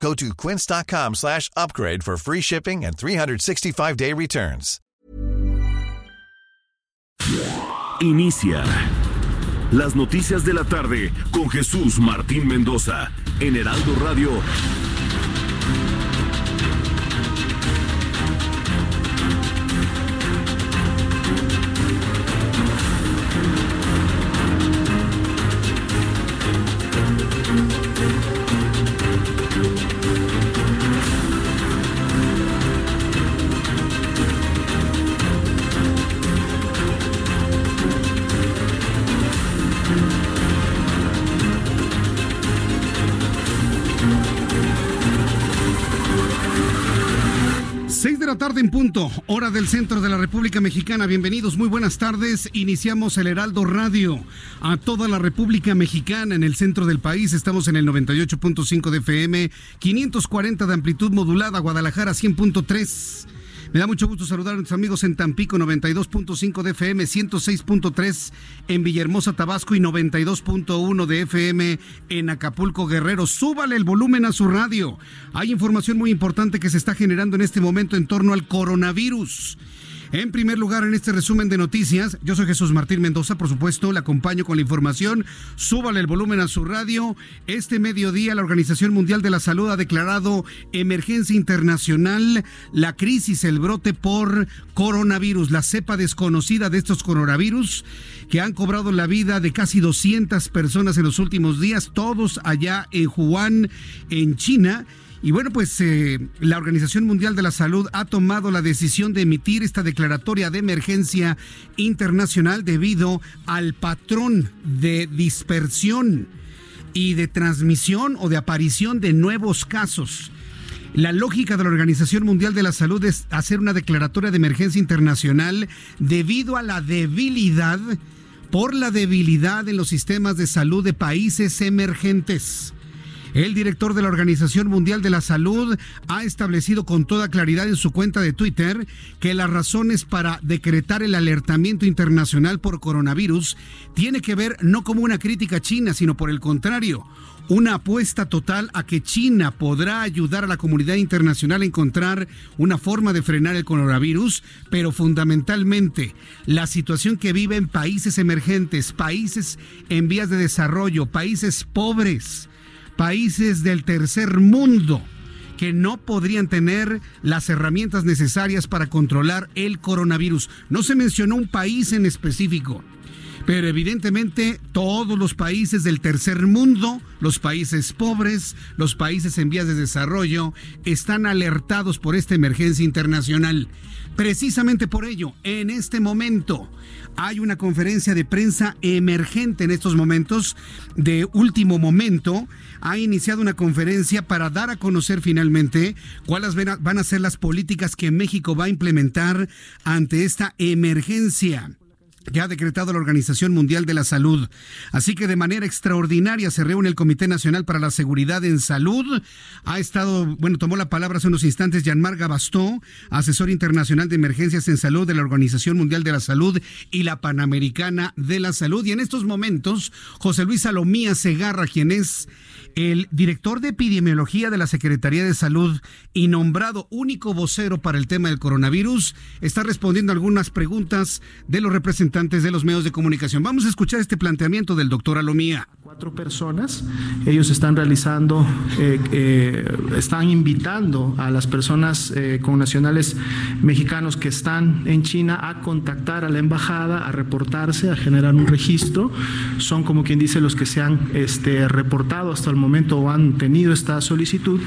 Go to quince.com slash upgrade for free shipping and 365-day returns. Inicia las noticias de la tarde con Jesús Martín Mendoza en Heraldo Radio. De la tarde en punto, hora del centro de la República Mexicana. Bienvenidos, muy buenas tardes. Iniciamos el Heraldo Radio a toda la República Mexicana en el centro del país. Estamos en el 98.5 de FM, 540 de amplitud modulada, Guadalajara 100.3. Me da mucho gusto saludar a nuestros amigos en Tampico 92.5 de FM, 106.3 en Villahermosa, Tabasco y 92.1 de FM en Acapulco, Guerrero. Súbale el volumen a su radio. Hay información muy importante que se está generando en este momento en torno al coronavirus. En primer lugar, en este resumen de noticias, yo soy Jesús Martín Mendoza, por supuesto, le acompaño con la información. Súbale el volumen a su radio. Este mediodía, la Organización Mundial de la Salud ha declarado emergencia internacional la crisis, el brote por coronavirus, la cepa desconocida de estos coronavirus que han cobrado la vida de casi 200 personas en los últimos días, todos allá en Wuhan, en China. Y bueno, pues eh, la Organización Mundial de la Salud ha tomado la decisión de emitir esta declaratoria de emergencia internacional debido al patrón de dispersión y de transmisión o de aparición de nuevos casos. La lógica de la Organización Mundial de la Salud es hacer una declaratoria de emergencia internacional debido a la debilidad, por la debilidad en los sistemas de salud de países emergentes. El director de la Organización Mundial de la Salud ha establecido con toda claridad en su cuenta de Twitter que las razones para decretar el alertamiento internacional por coronavirus tiene que ver no como una crítica China, sino por el contrario, una apuesta total a que China podrá ayudar a la comunidad internacional a encontrar una forma de frenar el coronavirus, pero fundamentalmente la situación que viven países emergentes, países en vías de desarrollo, países pobres países del tercer mundo que no podrían tener las herramientas necesarias para controlar el coronavirus. No se mencionó un país en específico, pero evidentemente todos los países del tercer mundo, los países pobres, los países en vías de desarrollo, están alertados por esta emergencia internacional. Precisamente por ello, en este momento hay una conferencia de prensa emergente en estos momentos, de último momento. Ha iniciado una conferencia para dar a conocer finalmente cuáles van a ser las políticas que México va a implementar ante esta emergencia que ha decretado la Organización Mundial de la Salud. Así que de manera extraordinaria se reúne el Comité Nacional para la Seguridad en Salud. Ha estado, bueno, tomó la palabra hace unos instantes Jean-Marc Gabastó, asesor internacional de emergencias en salud de la Organización Mundial de la Salud y la Panamericana de la Salud. Y en estos momentos, José Luis Salomía Segarra, quien es el director de epidemiología de la Secretaría de Salud y nombrado único vocero para el tema del coronavirus, está respondiendo algunas preguntas de los representantes de los medios de comunicación. Vamos a escuchar este planteamiento del doctor Alomía. Cuatro personas, ellos están realizando, eh, eh, están invitando a las personas eh, con nacionales mexicanos que están en China a contactar a la embajada, a reportarse, a generar un registro. Son como quien dice los que se han este, reportado hasta el momento o han tenido esta solicitud.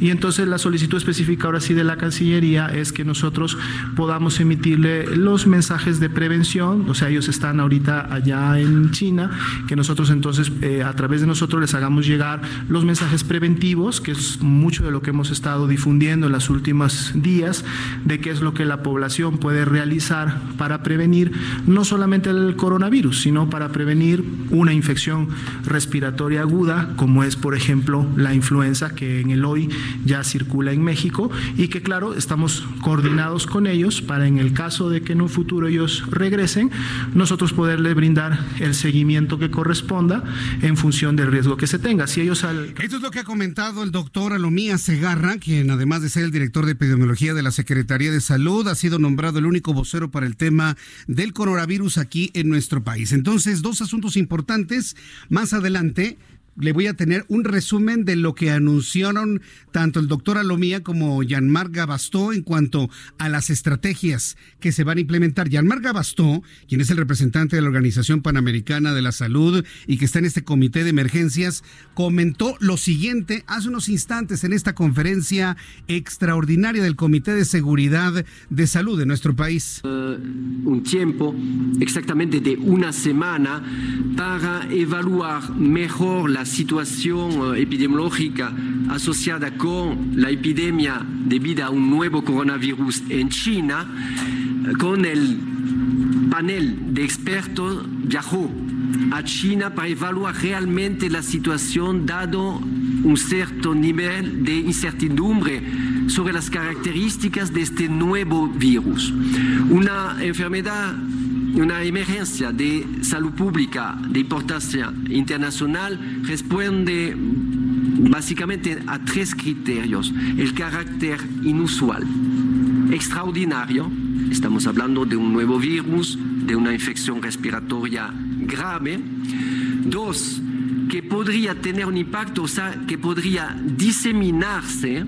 Y entonces la solicitud específica ahora sí de la Cancillería es que nosotros podamos emitirle los mensajes de prevención, o sea, ellos están ahorita allá en China, que nosotros entonces eh, a través de nosotros les hagamos llegar los mensajes preventivos, que es mucho de lo que hemos estado difundiendo en los últimos días, de qué es lo que la población puede realizar para prevenir no solamente el coronavirus, sino para prevenir una infección respiratoria aguda, como es, por ejemplo, la influenza, que en el hoy ya circula en México, y que, claro, estamos coordinados con ellos para en el caso de que en un futuro ellos regresen, nosotros poderles brindar el seguimiento que corresponda en función del riesgo que se tenga. Si ellos al... Esto es lo que ha comentado el doctor Alomía Segarra, quien además de ser el director de epidemiología de la Secretaría de Salud, ha sido nombrado el único vocero para el tema del coronavirus aquí en nuestro país. Entonces, dos asuntos importantes. Más adelante le voy a tener un resumen de lo que anunciaron tanto el doctor Alomía como Jean-Marc Gabastó en cuanto a las estrategias que se van a implementar. Jean-Marc Gabastó, quien es el representante de la Organización Panamericana de la Salud y que está en este comité de emergencias, comentó lo siguiente hace unos instantes en esta conferencia extraordinaria del Comité de Seguridad de Salud de nuestro país. Uh, un tiempo, exactamente de una semana, para evaluar mejor la situación eh, epidemiológica asociada con la epidemia debido a un nuevo coronavirus en China, eh, con el panel de expertos viajó a China para evaluar realmente la situación dado un cierto nivel de incertidumbre sobre las características de este nuevo virus. Una enfermedad una emergencia de salud pública de importancia internacional responde básicamente a tres criterios. El carácter inusual, extraordinario, estamos hablando de un nuevo virus, de una infección respiratoria grave. Dos, que podría tener un impacto, o sea, que podría diseminarse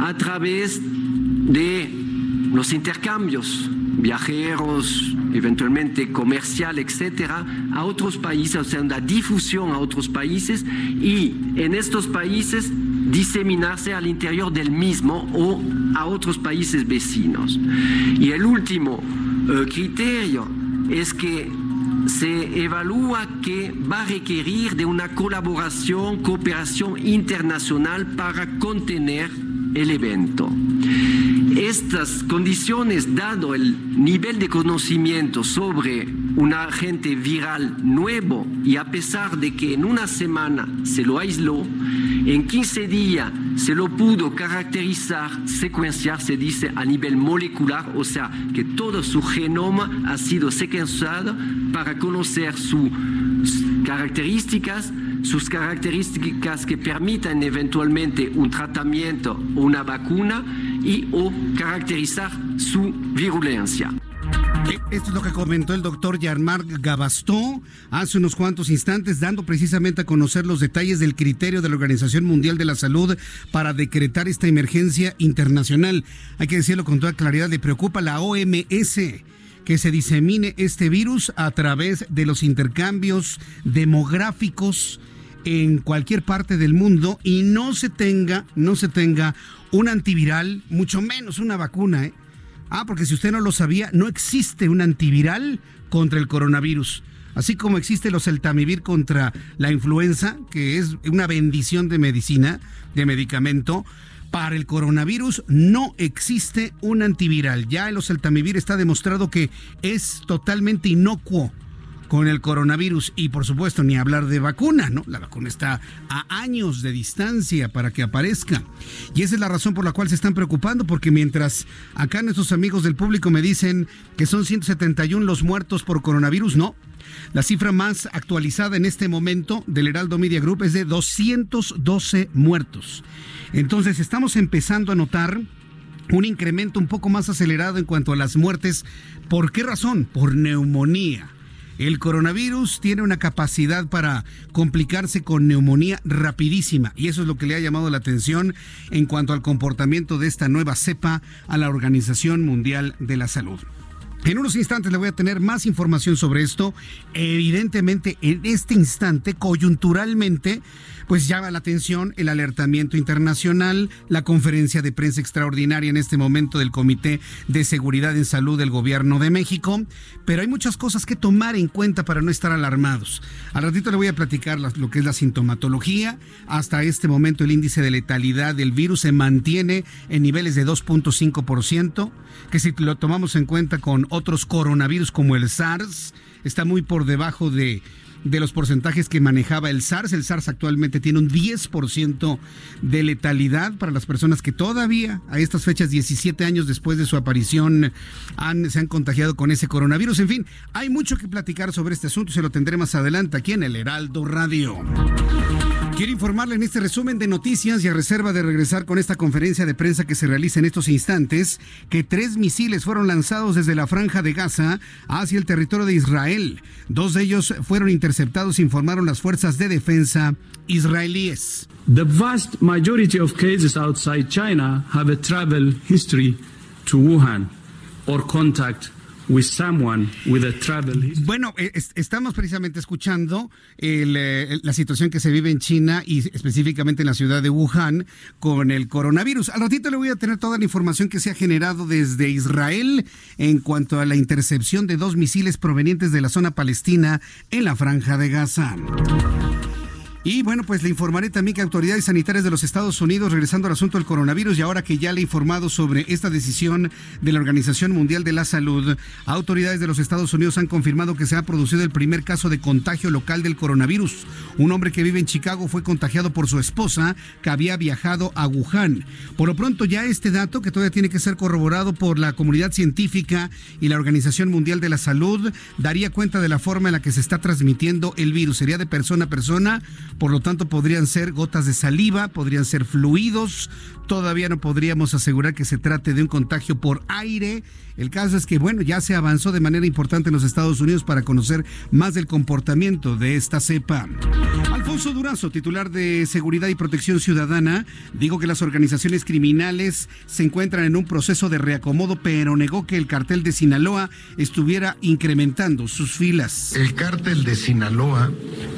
a través de los intercambios viajeros, eventualmente comercial, etcétera, a otros países, o sea, una difusión a otros países y en estos países diseminarse al interior del mismo o a otros países vecinos. Y el último eh, criterio es que se evalúa que va a requerir de una colaboración, cooperación internacional para contener el evento. Estas condiciones, dado el nivel de conocimiento sobre un agente viral nuevo y a pesar de que en una semana se lo aisló, en 15 días se lo pudo caracterizar, secuenciar, se dice, a nivel molecular, o sea, que todo su genoma ha sido secuenciado para conocer sus características, sus características que permitan eventualmente un tratamiento o una vacuna y o caracterizar su virulencia. Esto es lo que comentó el doctor Jean-Marc Gabastó hace unos cuantos instantes, dando precisamente a conocer los detalles del criterio de la Organización Mundial de la Salud para decretar esta emergencia internacional. Hay que decirlo con toda claridad, le preocupa la OMS que se disemine este virus a través de los intercambios demográficos en cualquier parte del mundo y no se tenga, no se tenga un antiviral, mucho menos una vacuna. ¿eh? Ah, porque si usted no lo sabía, no existe un antiviral contra el coronavirus. Así como existe los celtamivir contra la influenza, que es una bendición de medicina, de medicamento, para el coronavirus no existe un antiviral. Ya el oseltamivir está demostrado que es totalmente inocuo con el coronavirus y por supuesto ni hablar de vacuna, ¿no? La vacuna está a años de distancia para que aparezca. Y esa es la razón por la cual se están preocupando porque mientras acá nuestros amigos del público me dicen que son 171 los muertos por coronavirus, no. La cifra más actualizada en este momento del Heraldo Media Group es de 212 muertos. Entonces estamos empezando a notar un incremento un poco más acelerado en cuanto a las muertes. ¿Por qué razón? Por neumonía. El coronavirus tiene una capacidad para complicarse con neumonía rapidísima y eso es lo que le ha llamado la atención en cuanto al comportamiento de esta nueva cepa a la Organización Mundial de la Salud. En unos instantes le voy a tener más información sobre esto. Evidentemente, en este instante, coyunturalmente, pues llama la atención el alertamiento internacional, la conferencia de prensa extraordinaria en este momento del Comité de Seguridad en Salud del Gobierno de México, pero hay muchas cosas que tomar en cuenta para no estar alarmados. Al ratito le voy a platicar lo que es la sintomatología. Hasta este momento el índice de letalidad del virus se mantiene en niveles de 2.5%, que si lo tomamos en cuenta con otros coronavirus como el SARS, está muy por debajo de de los porcentajes que manejaba el SARS. El SARS actualmente tiene un 10% de letalidad para las personas que todavía a estas fechas, 17 años después de su aparición, han, se han contagiado con ese coronavirus. En fin, hay mucho que platicar sobre este asunto, se lo tendré más adelante aquí en el Heraldo Radio. Quiero informarle en este resumen de noticias y a reserva de regresar con esta conferencia de prensa que se realiza en estos instantes, que tres misiles fueron lanzados desde la franja de Gaza hacia el territorio de Israel. Dos de ellos fueron interceptados, informaron las fuerzas de defensa israelíes. The vast majority of cases outside China have a travel history to Wuhan or contact bueno, eh, estamos precisamente escuchando eh, la situación que se vive en China y específicamente en la ciudad de Wuhan con el coronavirus. Al ratito le voy a tener toda la información que se ha generado desde Israel en cuanto a la intercepción de dos misiles provenientes de la zona palestina en la franja de Gaza. Y bueno, pues le informaré también que autoridades sanitarias de los Estados Unidos, regresando al asunto del coronavirus y ahora que ya le he informado sobre esta decisión de la Organización Mundial de la Salud, autoridades de los Estados Unidos han confirmado que se ha producido el primer caso de contagio local del coronavirus. Un hombre que vive en Chicago fue contagiado por su esposa que había viajado a Wuhan. Por lo pronto ya este dato, que todavía tiene que ser corroborado por la comunidad científica y la Organización Mundial de la Salud, daría cuenta de la forma en la que se está transmitiendo el virus. Sería de persona a persona por lo tanto podrían ser gotas de saliva, podrían ser fluidos, todavía no podríamos asegurar que se trate de un contagio por aire. El caso es que, bueno, ya se avanzó de manera importante en los Estados Unidos para conocer más del comportamiento de esta cepa. Alfonso Durazo, titular de Seguridad y Protección Ciudadana, dijo que las organizaciones criminales se encuentran en un proceso de reacomodo, pero negó que el cartel de Sinaloa estuviera incrementando sus filas. El cartel de Sinaloa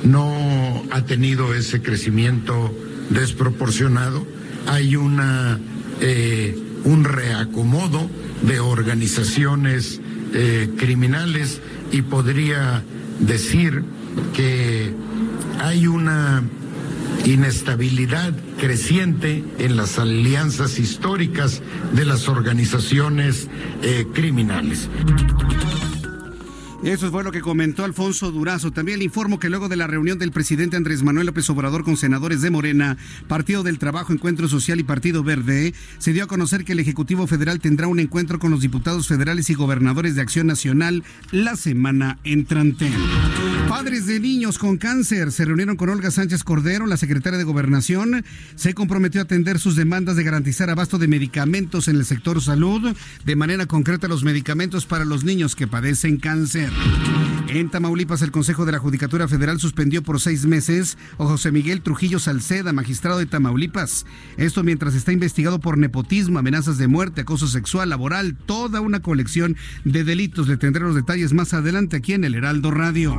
no ha tenido ese crecimiento desproporcionado. Hay una, eh, un reacomodo de organizaciones eh, criminales y podría decir que hay una inestabilidad creciente en las alianzas históricas de las organizaciones eh, criminales. Eso fue lo que comentó Alfonso Durazo. También le informo que luego de la reunión del presidente Andrés Manuel López Obrador con senadores de Morena, Partido del Trabajo, Encuentro Social y Partido Verde, se dio a conocer que el Ejecutivo Federal tendrá un encuentro con los diputados federales y gobernadores de Acción Nacional la semana entrante. Padres de niños con cáncer se reunieron con Olga Sánchez Cordero, la secretaria de Gobernación. Se comprometió a atender sus demandas de garantizar abasto de medicamentos en el sector salud, de manera concreta los medicamentos para los niños que padecen cáncer. Amen. En Tamaulipas, el Consejo de la Judicatura Federal suspendió por seis meses a José Miguel Trujillo Salceda, magistrado de Tamaulipas. Esto mientras está investigado por nepotismo, amenazas de muerte, acoso sexual, laboral, toda una colección de delitos. Le tendré los detalles más adelante aquí en el Heraldo Radio.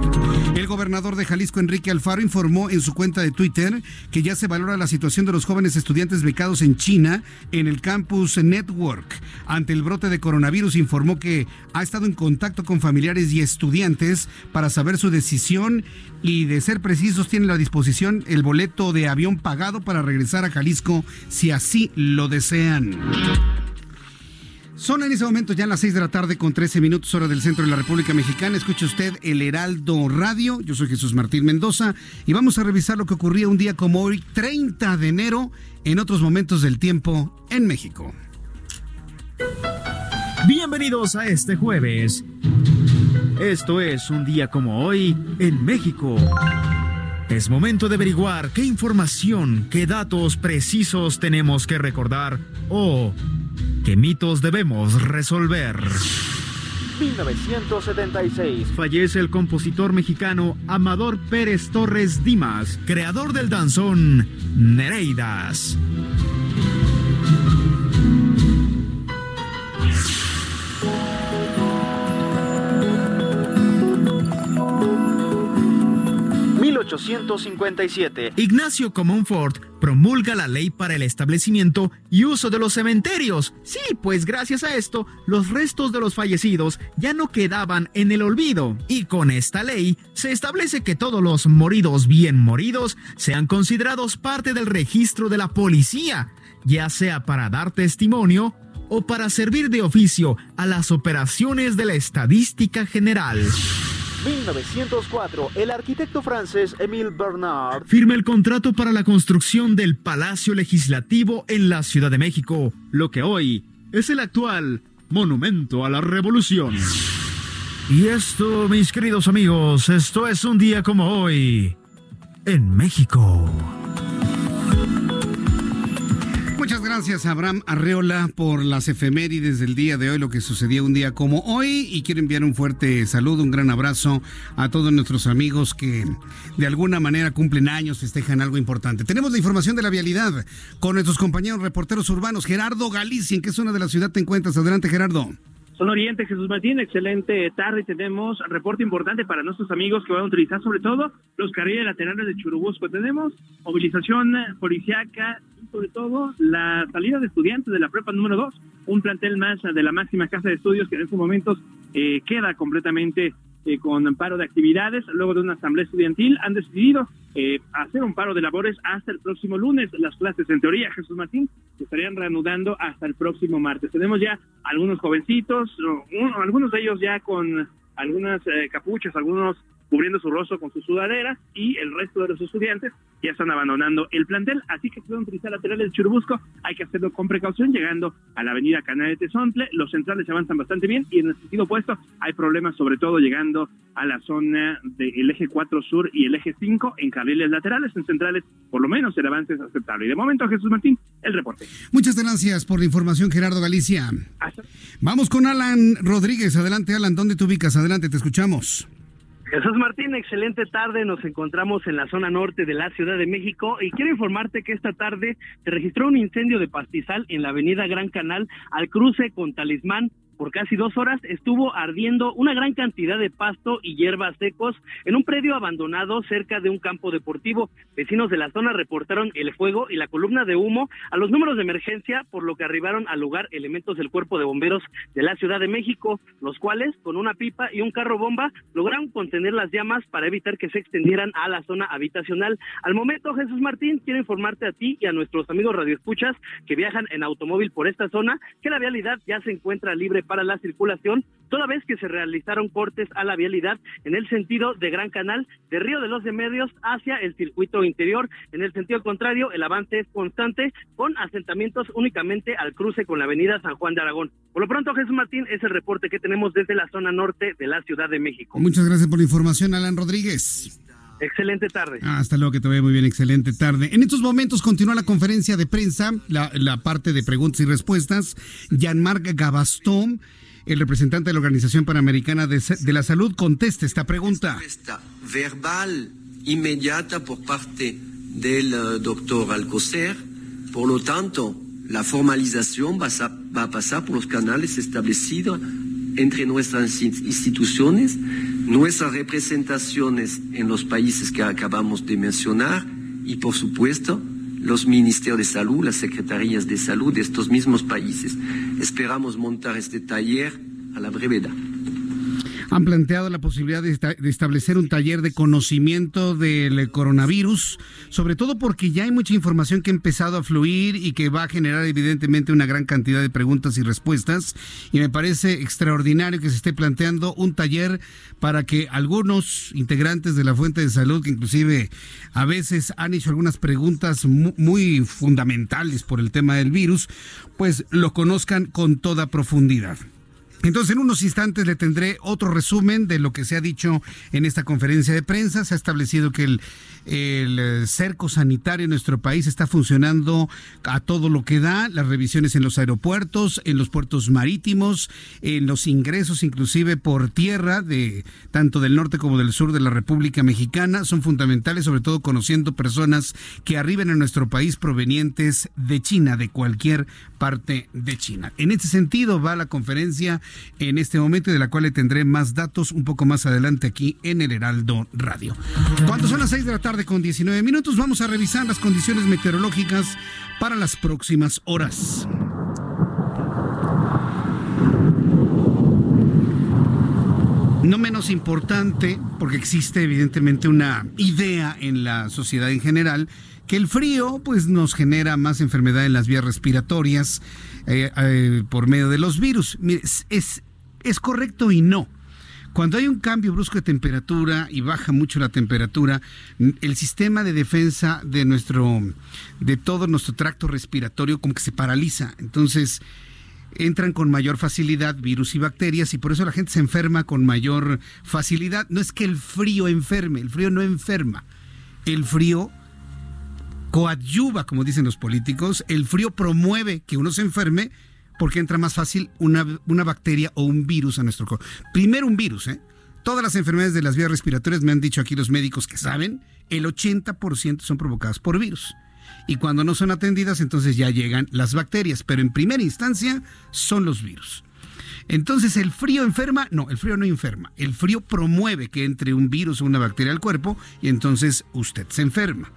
El gobernador de Jalisco, Enrique Alfaro, informó en su cuenta de Twitter que ya se valora la situación de los jóvenes estudiantes becados en China en el campus Network. Ante el brote de coronavirus, informó que ha estado en contacto con familiares y estudiantes para saber su decisión y de ser precisos tienen a disposición el boleto de avión pagado para regresar a Jalisco si así lo desean. Son en ese momento ya las 6 de la tarde con 13 minutos hora del centro de la República Mexicana. Escuche usted el Heraldo Radio. Yo soy Jesús Martín Mendoza y vamos a revisar lo que ocurría un día como hoy, 30 de enero, en otros momentos del tiempo en México. Bienvenidos a este jueves. Esto es un día como hoy en México. Es momento de averiguar qué información, qué datos precisos tenemos que recordar o qué mitos debemos resolver. 1976. Fallece el compositor mexicano Amador Pérez Torres Dimas, creador del danzón Nereidas. 1857, Ignacio Comonfort promulga la ley para el establecimiento y uso de los cementerios. Sí, pues gracias a esto, los restos de los fallecidos ya no quedaban en el olvido. Y con esta ley se establece que todos los moridos bien moridos sean considerados parte del registro de la policía, ya sea para dar testimonio o para servir de oficio a las operaciones de la estadística general. 1904, el arquitecto francés Émile Bernard firma el contrato para la construcción del Palacio Legislativo en la Ciudad de México, lo que hoy es el actual Monumento a la Revolución. Y esto, mis queridos amigos, esto es un día como hoy en México. Muchas gracias Abraham Arreola por las efemérides del día de hoy, lo que sucedió un día como hoy y quiero enviar un fuerte saludo, un gran abrazo a todos nuestros amigos que de alguna manera cumplen años, festejan algo importante. Tenemos la información de la vialidad con nuestros compañeros reporteros urbanos, Gerardo Galicia, ¿en qué zona de la ciudad te encuentras? Adelante Gerardo. Son Oriente, Jesús Martín, excelente tarde. Tenemos reporte importante para nuestros amigos que van a utilizar sobre todo los carriles laterales de Churubusco. Tenemos movilización policiaca sobre todo la salida de estudiantes de la prepa número 2, un plantel más de la máxima casa de estudios que en estos momentos eh, queda completamente eh, con paro de actividades. Luego de una asamblea estudiantil han decidido eh, hacer un paro de labores hasta el próximo lunes. Las clases, en teoría, Jesús Martín, se estarían reanudando hasta el próximo martes. Tenemos ya algunos jovencitos, algunos de ellos ya con algunas capuchas, algunos cubriendo su rostro con su sudadera y el resto de los estudiantes ya están abandonando el plantel, así que pueden utilizar laterales de Churubusco, hay que hacerlo con precaución llegando a la avenida Canal de Tezontle, los centrales avanzan bastante bien y en el sentido opuesto hay problemas sobre todo llegando a la zona del eje 4 sur y el eje 5 en carriles laterales, en centrales por lo menos el avance es aceptable. Y de momento Jesús Martín, el reporte. Muchas gracias por la información Gerardo Galicia. Vamos con Alan Rodríguez, adelante Alan, ¿dónde te ubicas? Adelante, te escuchamos. Jesús Martín, excelente tarde. Nos encontramos en la zona norte de la Ciudad de México y quiero informarte que esta tarde se registró un incendio de pastizal en la avenida Gran Canal al cruce con Talismán por casi dos horas estuvo ardiendo una gran cantidad de pasto y hierbas secos en un predio abandonado cerca de un campo deportivo. Vecinos de la zona reportaron el fuego y la columna de humo a los números de emergencia, por lo que arribaron al lugar elementos del cuerpo de bomberos de la Ciudad de México, los cuales, con una pipa y un carro bomba, lograron contener las llamas para evitar que se extendieran a la zona habitacional. Al momento, Jesús Martín, quiero informarte a ti y a nuestros amigos radioescuchas que viajan en automóvil por esta zona que la vialidad ya se encuentra libre para la circulación, toda vez que se realizaron cortes a la vialidad en el sentido de Gran Canal, de Río de los Remedios hacia el circuito interior. En el sentido contrario, el avance es constante, con asentamientos únicamente al cruce con la avenida San Juan de Aragón. Por lo pronto, Jesús Martín, es el reporte que tenemos desde la zona norte de la Ciudad de México. Muchas gracias por la información, Alan Rodríguez. Excelente tarde. Ah, hasta luego, que te vaya muy bien, excelente tarde. En estos momentos continúa la conferencia de prensa, la, la parte de preguntas y respuestas. Jean-Marc Gabastón el representante de la Organización Panamericana de, la Salud conteste esta pregunta. Respuesta verbal inmediata por parte del eh, doctor Alcocer. Por lo tanto, la formalización va a, va a pasar por los canales establecidos entre nuestras instituciones, nuestras representaciones en los países que acabamos de mencionar y, por supuesto, los ministerios de salud, las secretarías de salud de estos mismos países. Esperamos montar este taller a la brevedad han planteado la posibilidad de, establecer un taller de conocimiento del coronavirus, sobre todo porque ya hay mucha información que ha empezado a fluir y que va a generar evidentemente una gran cantidad de preguntas y respuestas. Y me parece extraordinario que se esté planteando un taller para que algunos integrantes de la fuente de salud, que inclusive a veces han hecho algunas preguntas muy fundamentales por el tema del virus, pues lo conozcan con toda profundidad. Entonces, en unos instantes le tendré otro resumen de lo que se ha dicho en esta conferencia de prensa. Se ha establecido que el, el, cerco sanitario en nuestro país está funcionando a todo lo que da. Las revisiones en los aeropuertos, en los puertos marítimos, en los ingresos inclusive por tierra de tanto del norte como del sur de la República Mexicana son fundamentales, sobre todo conociendo personas que arriben a nuestro país provenientes de China, de cualquier parte de China. En este sentido va la conferencia en este momento de la cual le tendré más datos un poco más adelante aquí en el Heraldo Radio. Cuando son las 6 de la tarde con 19 minutos, vamos a revisar las condiciones meteorológicas para las próximas horas. No menos importante, porque existe evidentemente una idea en la sociedad en general, que el frío pues nos genera más enfermedad en las vías respiratorias eh, eh, por medio de los virus. es, es correcto y no. Cuando hay un cambio brusco de temperatura y baja mucho la temperatura, el sistema de defensa de nuestro, de todo nuestro tracto respiratorio como que se paraliza. Entonces, entran con mayor facilidad virus y bacterias y por eso la gente se enferma con mayor facilidad. No es que el frío enferme, el frío no enferma. El frío coadyuva, como dicen los políticos, el frío promueve que uno se enferme porque entra más fácil una, una bacteria o un virus a nuestro cuerpo. Primero un virus, ¿eh? Todas las enfermedades de las vías respiratorias, me han dicho aquí los médicos que saben, el 80% son provocadas por virus y cuando no son atendidas entonces ya llegan las bacterias, pero en primera instancia son los virus. Entonces, ¿el frío enferma? No, el frío no enferma. El frío promueve que entre un virus o una bacteria al cuerpo y entonces usted se enferma.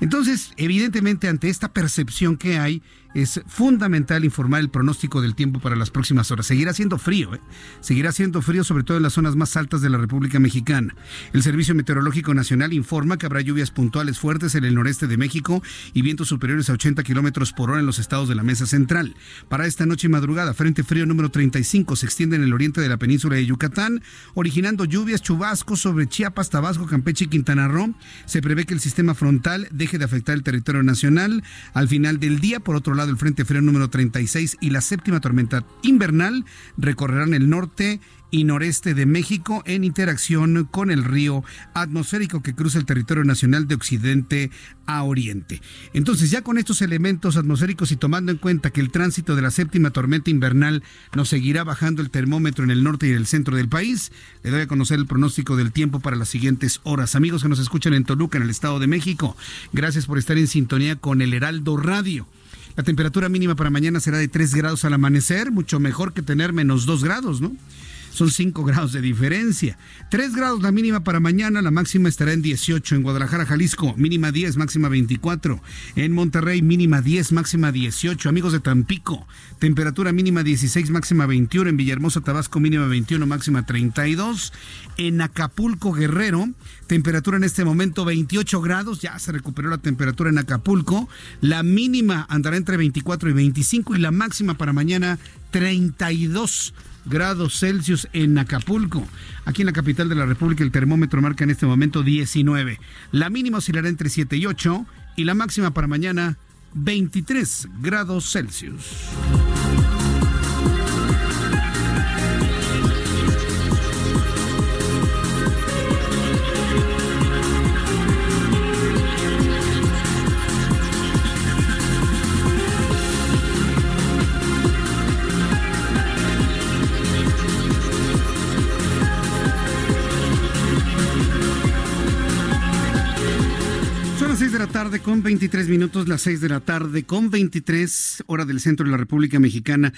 Entonces, evidentemente, ante esta percepción que hay, es fundamental informar el pronóstico del tiempo para las próximas horas. Seguirá siendo frío, ¿eh? seguirá siendo frío sobre todo en las zonas más altas de la República Mexicana. El Servicio Meteorológico Nacional informa que habrá lluvias puntuales fuertes en el noreste de México y vientos superiores a 80 kilómetros por hora en los estados de la Mesa Central. Para esta noche y madrugada, Frente Frío número 35 se extiende en el oriente de la península de Yucatán, originando lluvias chubascos sobre Chiapas, Tabasco, Campeche y Quintana Roo. Se prevé que el sistema frontal deje de afectar el territorio nacional al final del día. Por otro lado, del Frente Frío número 36 y la séptima tormenta invernal recorrerán el norte y noreste de México en interacción con el río atmosférico que cruza el territorio nacional de occidente a oriente. Entonces, ya con estos elementos atmosféricos y tomando en cuenta que el tránsito de la séptima tormenta invernal nos seguirá bajando el termómetro en el norte y en el centro del país, le doy a conocer el pronóstico del tiempo para las siguientes horas. Amigos que nos escuchan en Toluca, en el Estado de México, gracias por estar en sintonía con el Heraldo Radio. La temperatura mínima para mañana será de 3 grados al amanecer, mucho mejor que tener menos 2 grados, ¿no? Son 5 grados de diferencia. 3 grados la mínima para mañana, la máxima estará en 18 en Guadalajara, Jalisco, mínima 10, máxima 24. En Monterrey, mínima 10, máxima 18. Amigos de Tampico, temperatura mínima 16, máxima 21. En Villahermosa, Tabasco, mínima 21, máxima 32. En Acapulco, Guerrero, temperatura en este momento 28 grados, ya se recuperó la temperatura en Acapulco. La mínima andará entre 24 y 25 y la máxima para mañana 32 grados Celsius en Acapulco. Aquí en la capital de la República el termómetro marca en este momento 19. La mínima oscilará entre 7 y 8 y la máxima para mañana 23 grados Celsius. De la tarde con 23 minutos, las 6 de la tarde con 23 hora del centro de la República Mexicana.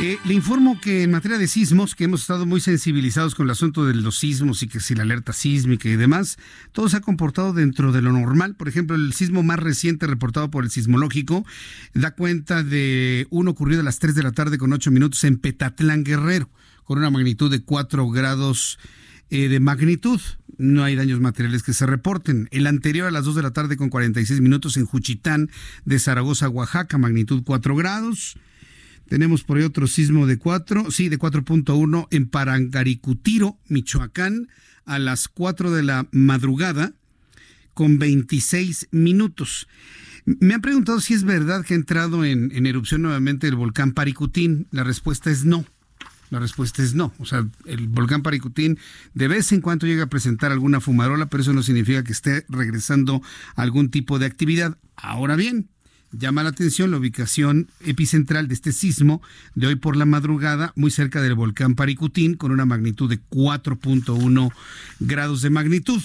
Eh, le informo que en materia de sismos, que hemos estado muy sensibilizados con el asunto de los sismos y que si la alerta sísmica y demás, todo se ha comportado dentro de lo normal. Por ejemplo, el sismo más reciente reportado por el sismológico da cuenta de uno ocurrido a las 3 de la tarde con 8 minutos en Petatlán Guerrero, con una magnitud de 4 grados eh, de magnitud. No hay daños materiales que se reporten. El anterior a las 2 de la tarde con 46 minutos en Juchitán de Zaragoza, Oaxaca, magnitud 4 grados. Tenemos por ahí otro sismo de 4, sí, de 4.1 en Parangaricutiro, Michoacán, a las 4 de la madrugada con 26 minutos. Me han preguntado si es verdad que ha entrado en, en erupción nuevamente el volcán Paricutín. La respuesta es no. La respuesta es no. O sea, el volcán Paricutín de vez en cuando llega a presentar alguna fumarola, pero eso no significa que esté regresando a algún tipo de actividad. Ahora bien, llama la atención la ubicación epicentral de este sismo de hoy por la madrugada, muy cerca del volcán Paricutín, con una magnitud de 4.1 grados de magnitud.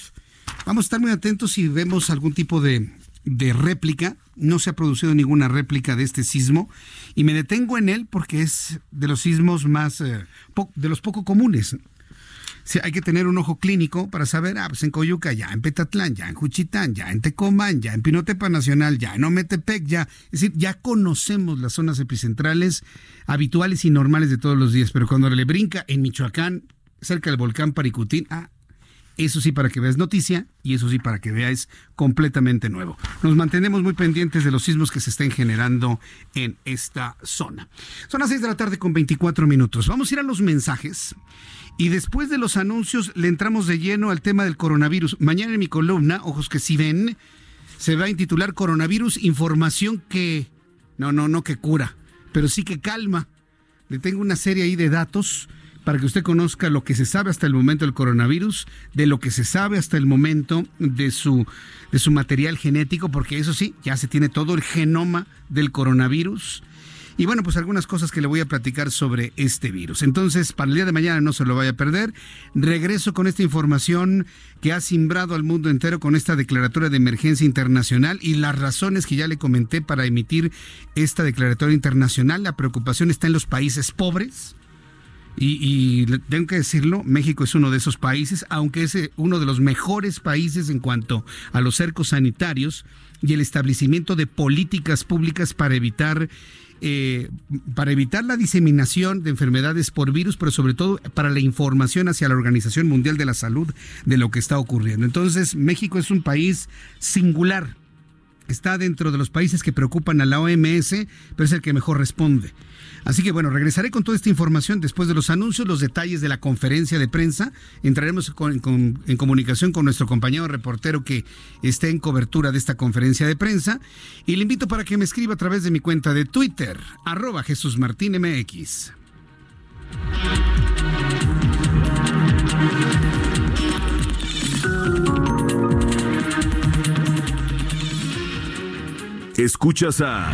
Vamos a estar muy atentos si vemos algún tipo de de réplica, no se ha producido ninguna réplica de este sismo y me detengo en él porque es de los sismos más, eh, de los poco comunes. hay que tener un ojo clínico para saber, ah, pues en Coyuca ya, en Petatlán ya, en Juchitán ya, en Tecomán ya, en Pinotepa Nacional ya, en Ometepec ya. Es decir, ya conocemos las zonas epicentrales habituales y normales de todos los días, pero cuando le brinca en Michoacán, cerca del volcán Paricutín, ah, eso sí para que veas noticia y eso sí para que veáis completamente nuevo. Nos mantenemos muy pendientes de los sismos que se estén generando en esta zona. Son las 6 de la tarde con 24 minutos. Vamos a ir a los mensajes y después de los anuncios le entramos de lleno al tema del coronavirus. Mañana en mi columna, ojos que si ven, se va a intitular Coronavirus, información que, no, no, no que cura, pero sí que calma. Le tengo una serie ahí de datos para que usted conozca lo que se sabe hasta el momento del coronavirus, de lo que se sabe hasta el momento de su, de su material genético, porque eso sí, ya se tiene todo el genoma del coronavirus. Y bueno, pues algunas cosas que le voy a platicar sobre este virus. Entonces, para el día de mañana no se lo vaya a perder. Regreso con esta información que ha simbrado al mundo entero con esta declaratoria de emergencia internacional y las razones que ya le comenté para emitir esta declaratoria internacional. La preocupación está en los países pobres y, tengo que decirlo, México es uno de esos países, aunque es eh, uno de los mejores países en cuanto a los cercos sanitarios y el establecimiento de políticas públicas para evitar eh, para evitar la diseminación de enfermedades por virus, pero sobre todo para la información hacia la Organización Mundial de la Salud de lo que está ocurriendo. Entonces, México es un país singular. Está dentro de los países que preocupan a la OMS, pero es el que mejor responde. Así que bueno, regresaré con toda esta información después de los anuncios, los detalles de la conferencia de prensa. Entraremos en comunicación con nuestro compañero reportero que esté en cobertura de esta conferencia de prensa. Y le invito para que me escriba a través de mi cuenta de Twitter, arroba Jesús Martín MX. Escuchas a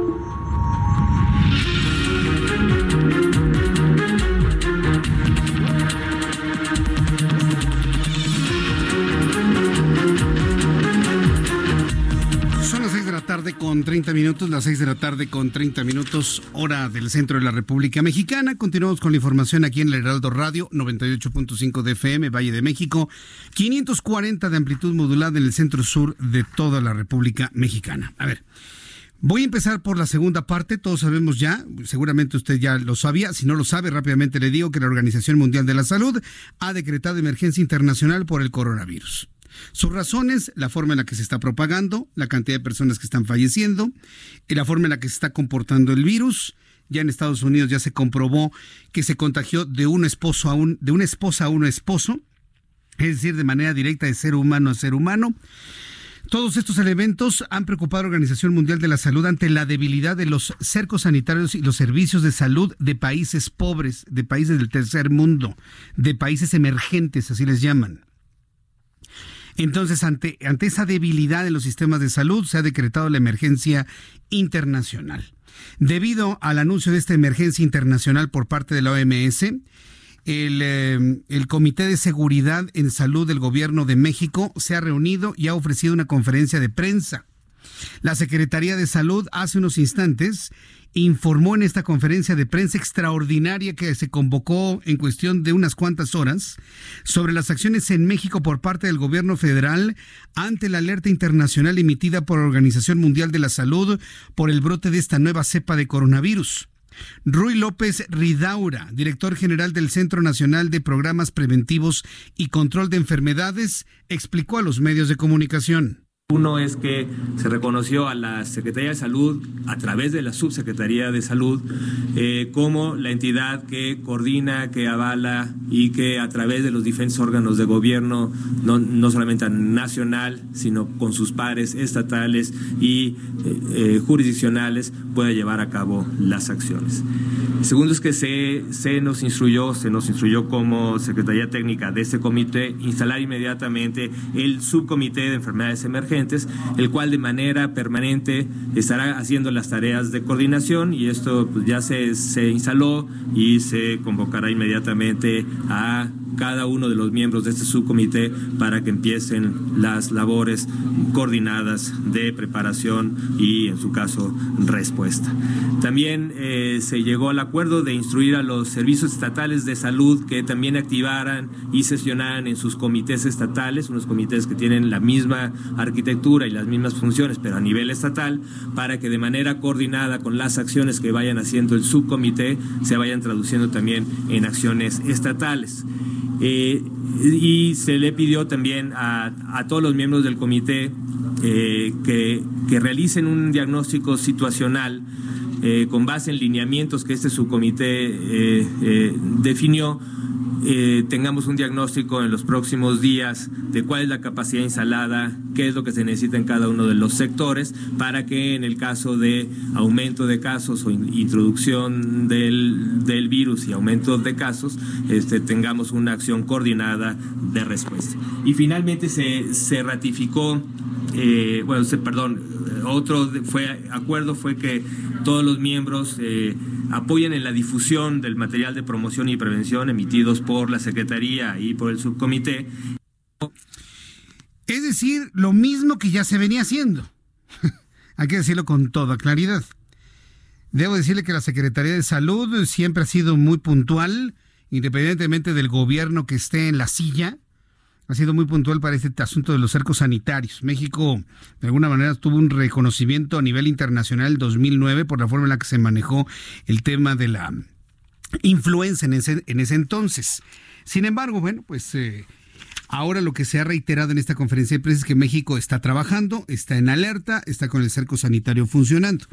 Con 30 minutos, las 6 de la tarde con 30 minutos, hora del centro de la República Mexicana. Continuamos con la información aquí en el Heraldo Radio, 98.5 de FM, Valle de México, 540 de amplitud modulada en el centro sur de toda la República Mexicana. A ver. Voy a empezar por la segunda parte, todos sabemos ya, seguramente usted ya lo sabía, si no lo sabe rápidamente le digo que la Organización Mundial de la Salud ha decretado emergencia internacional por el coronavirus. Sus razones, la forma en la que se está propagando, la cantidad de personas que están falleciendo, y la forma en la que se está comportando el virus. Ya en Estados Unidos ya se comprobó que se contagió de un esposo a un, de una esposa a un esposo, es decir, de manera directa de ser humano a ser humano. Todos estos elementos han preocupado a la Organización Mundial de la Salud ante la debilidad de los cercos sanitarios y los servicios de salud de países pobres, de países del tercer mundo, de países emergentes, así les llaman. Entonces, ante, ante esa debilidad en los sistemas de salud, se ha decretado la emergencia internacional. Debido al anuncio de esta emergencia internacional por parte de la OMS, el, eh, el, Comité de Seguridad en Salud del Gobierno de México se ha reunido y ha ofrecido una conferencia de prensa. La Secretaría de Salud hace unos instantes informó en esta conferencia de prensa extraordinaria que se convocó en cuestión de unas cuantas horas sobre las acciones en México por parte del gobierno federal ante la alerta internacional emitida por la Organización Mundial de la Salud por el brote de esta nueva cepa de coronavirus. Rui López Ridaura, director general del Centro Nacional de Programas Preventivos y Control de Enfermedades, explicó a los medios de comunicación. Uno es que se reconoció a la Secretaría de Salud a través de la Subsecretaría de Salud eh, como la entidad que coordina, que avala y que a través de los diferentes órganos de gobierno, no, no solamente nacional, sino con sus pares estatales y eh, eh, jurisdiccionales, pueda llevar a cabo las acciones. segundo es que se, se nos instruyó, se nos instruyó como Secretaría Técnica de este comité instalar inmediatamente el subcomité de enfermedades emergentes el cual de manera permanente estará haciendo las tareas de coordinación y esto pues, ya se, instaló y se convocará inmediatamente a cada uno de los miembros de este subcomité para que empiecen las labores coordinadas de preparación y, en su caso, respuesta. También eh, se llegó al acuerdo de instruir a los servicios estatales de salud que también activaran y sesionaran en sus comités estatales, unos comités que tienen la misma arquitectura y las mismas funciones, pero a nivel estatal, para que de manera coordinada con las acciones que vayan haciendo el subcomité se vayan traduciendo también en acciones estatales. Eh, y se le pidió también a, todos los miembros del comité eh, que, que, realicen un diagnóstico situacional eh, con base en lineamientos que este subcomité definió eh, tengamos un diagnóstico en los próximos días de cuál es la capacidad instalada, qué es lo que se necesita en cada uno de los sectores, para que en el caso de aumento de casos o introducción del, del virus y aumento de casos, este, tengamos una acción coordinada de respuesta. Y finalmente se, se ratificó, eh, bueno, se, perdón, otro fue, acuerdo fue que todos los miembros eh, apoyen en la difusión del material de promoción y prevención emitidos por la Secretaría y por el subcomité. Es decir, lo mismo que ya se venía haciendo. Hay que decirlo con toda claridad. Debo decirle que la Secretaría de Salud siempre ha sido muy puntual, independientemente del gobierno que esté en la silla ha sido muy puntual para este asunto de los cercos sanitarios. México, de alguna manera, tuvo un reconocimiento a nivel internacional en 2009 por la forma en la que se manejó el tema de la influenza en ese, en ese entonces. Sin embargo, bueno, pues eh, Ahora lo que se ha reiterado en esta conferencia de prensa es que México está trabajando, está en alerta, está con el cerco sanitario funcionando.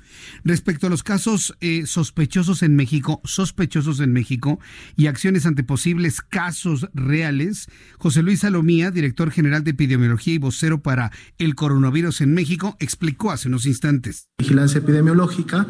Respecto a los casos eh, sospechosos en México, sospechosos en México y acciones ante posibles casos reales, José Luis Salomía, director general de epidemiología y vocero para el coronavirus en México, explicó hace unos instantes. Vigilancia epidemiológica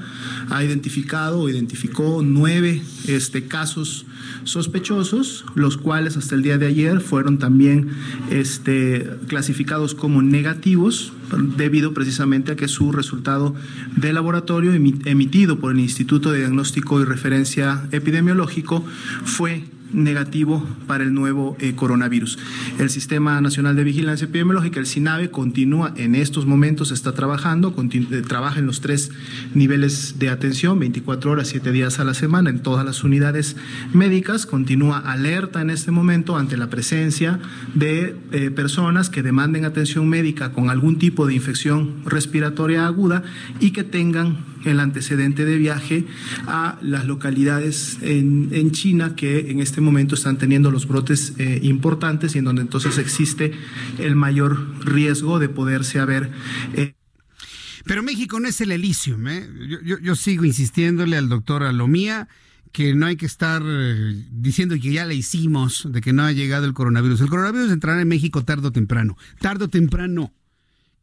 ha identificado o identificó nueve este, casos sospechosos, los cuales hasta el día de ayer fueron también este, clasificados como negativos debido precisamente a que su resultado de laboratorio emitido por el Instituto de Diagnóstico y Referencia Epidemiológico fue negativo para el nuevo eh, coronavirus. El Sistema Nacional de Vigilancia Epidemiológica, el SINAVE, continúa en estos momentos, está trabajando, eh, trabaja en los tres niveles de atención, 24 horas, 7 días a la semana, en todas las unidades médicas, continúa alerta en este momento ante la presencia de eh, personas que demanden atención médica con algún tipo de infección respiratoria aguda y que tengan el antecedente de viaje a las localidades en, en China que en este momento están teniendo los brotes eh, importantes y en donde entonces existe el mayor riesgo de poderse haber... Eh, pero México no es el Elysium, ¿eh? yo, yo, sigo insistiéndole al doctor Alomía que no hay que estar diciendo que ya le hicimos, de que no ha llegado el coronavirus. El coronavirus entrará en México tarde o temprano, tarde o temprano.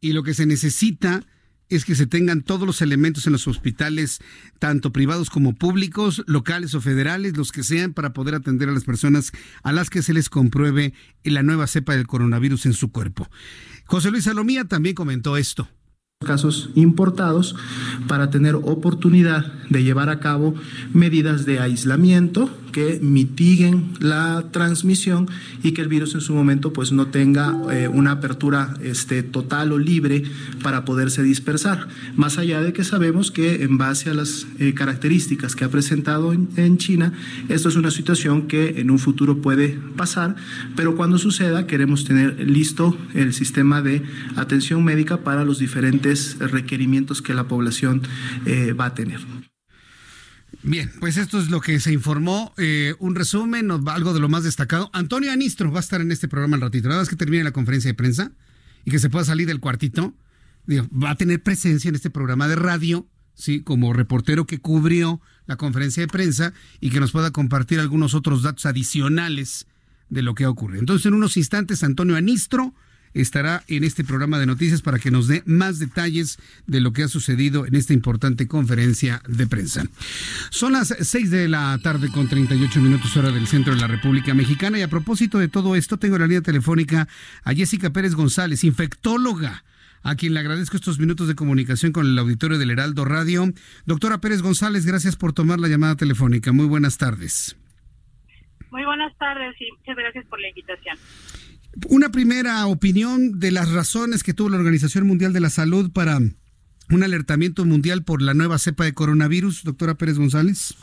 Y lo que se necesita es que se tengan todos los elementos en los hospitales, tanto privados como públicos, locales o federales, los que sean, para poder atender a las personas a las que se les compruebe la nueva cepa del coronavirus en su cuerpo. José Luis Salomía también comentó esto casos importados para tener oportunidad de llevar a cabo medidas de aislamiento que mitiguen la transmisión y que el virus en su momento pues no tenga eh, una apertura este, total o libre para poderse dispersar. Más allá de que sabemos que en base a las eh, características que ha presentado en, China, esto es una situación que en un futuro puede pasar, pero cuando suceda queremos tener listo el sistema de atención médica para los diferentes requerimientos que la población eh, va a tener. Bien, pues esto es lo que se informó. Eh, un resumen, algo de lo más destacado. Antonio Anistro va a estar en este programa al ratito. Nada más que termine la conferencia de prensa y que se pueda salir del cuartito. va a tener presencia en este programa de radio, sí, como reportero que cubrió la conferencia de prensa y que nos pueda compartir algunos otros datos adicionales de lo que ha ocurrido. Entonces, en unos instantes, Antonio Anistro estará en este programa de noticias para que nos dé más detalles de lo que ha sucedido en esta importante conferencia de prensa. Son las 6 de la tarde con 38 minutos hora del centro de la República Mexicana y a propósito de todo esto tengo la línea telefónica a Jessica Pérez González, infectóloga a quien le agradezco estos minutos de comunicación con el auditorio del Heraldo Radio. Doctora Pérez González, gracias por tomar la llamada telefónica. Muy buenas tardes. Muy buenas tardes y muchas gracias por la invitación. Una primera opinión de las razones que tuvo la Organización Mundial de la Salud para un alertamiento mundial por la nueva cepa de coronavirus, doctora Pérez González.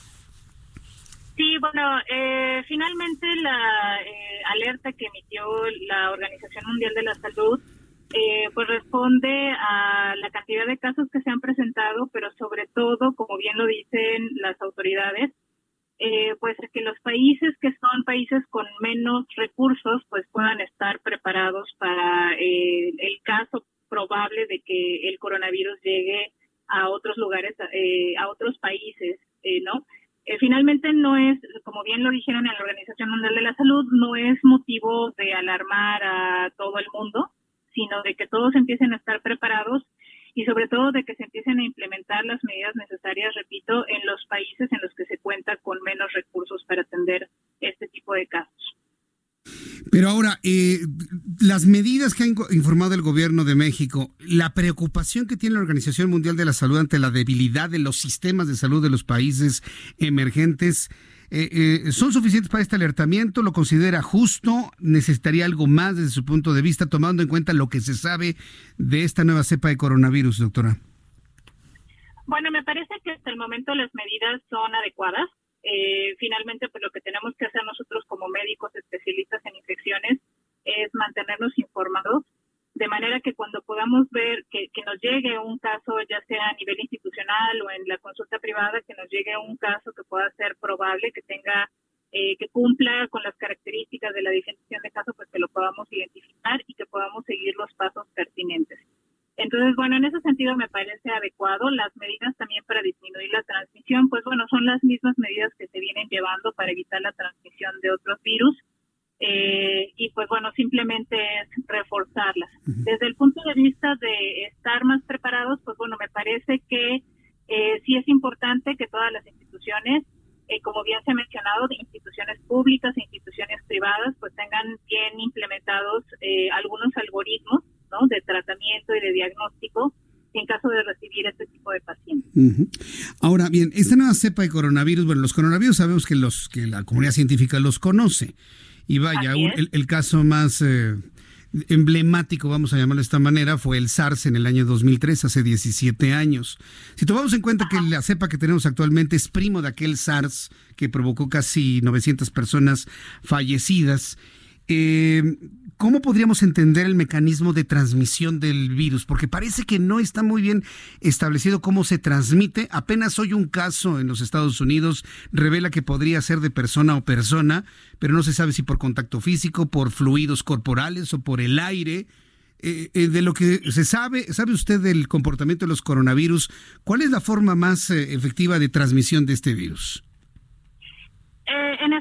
Sí, bueno, eh, finalmente la eh, alerta que emitió la Organización Mundial de la Salud eh, pues responde a la cantidad de casos que se han presentado, pero sobre todo, como bien lo dicen las autoridades, eh, pues que los países que son países con menos recursos pues puedan estar preparados para eh, el caso probable de que el coronavirus llegue a otros lugares, eh, a otros países, ¿no? finalmente no es, como bien lo dijeron en la Organización Mundial de la Salud, no es motivo de alarmar a todo el mundo, sino de que todos empiecen a estar preparados y sobre todo de que se empiecen a implementar las medidas necesarias, repito, en los países en los que se cuenta con menos recursos para atender este tipo de casos. Pero ahora, eh, las medidas que ha informado el gobierno de México, la preocupación que tiene la Organización Mundial de la Salud ante la debilidad de los sistemas de salud de los países emergentes, eh, eh, ¿Son suficientes para este alertamiento? ¿Lo considera justo? ¿Necesitaría algo más desde su punto de vista, tomando en cuenta lo que se sabe de esta nueva cepa de coronavirus, doctora? Bueno, me parece que hasta el momento las medidas son adecuadas. Eh, finalmente, pues lo que tenemos que hacer nosotros como médicos especialistas en infecciones es mantenernos informados de manera que cuando podamos ver que, nos llegue un caso, ya sea a nivel institucional o en la consulta privada, que nos llegue un caso que pueda ser probable, que tenga, eh, que cumpla con las características de la definición de caso, pues que lo podamos identificar y que podamos seguir los pasos pertinentes. Entonces, bueno, en ese sentido me parece adecuado. Las medidas también para disminuir la transmisión, pues bueno, son las mismas medidas que se vienen llevando para evitar la transmisión de otros virus eh, y pues bueno, simplemente es reforzarlas. Desde el punto de vista de estar más preparados, pues bueno, me parece que eh, sí es importante que todas las instituciones, eh, como bien se ha mencionado, de instituciones públicas e instituciones privadas, pues tengan bien implementados eh, algunos algoritmos ¿no? de tratamiento y de diagnóstico en caso de recibir este tipo de pacientes. Ahora bien, esta nueva cepa de coronavirus, bueno, los coronavirus sabemos que los que la comunidad científica los conoce. Y vaya, el, caso más eh, emblemático, vamos a llamarlo de esta manera, fue el SARS en el año 2003, hace 17 años. Si tomamos en cuenta que la cepa que tenemos actualmente es primo de aquel SARS que provocó casi 900 personas fallecidas, eh, ¿cómo podríamos entender el mecanismo de transmisión del virus? Porque parece que no está muy bien establecido cómo se transmite. Apenas hoy un caso en los Estados Unidos revela que podría ser de persona o persona, pero no se sabe si por contacto físico, por fluidos corporales o por el aire. Eh, eh, de lo que se sabe, ¿sabe usted del comportamiento de los coronavirus? ¿Cuál es la forma más efectiva de transmisión de este virus? Eh, en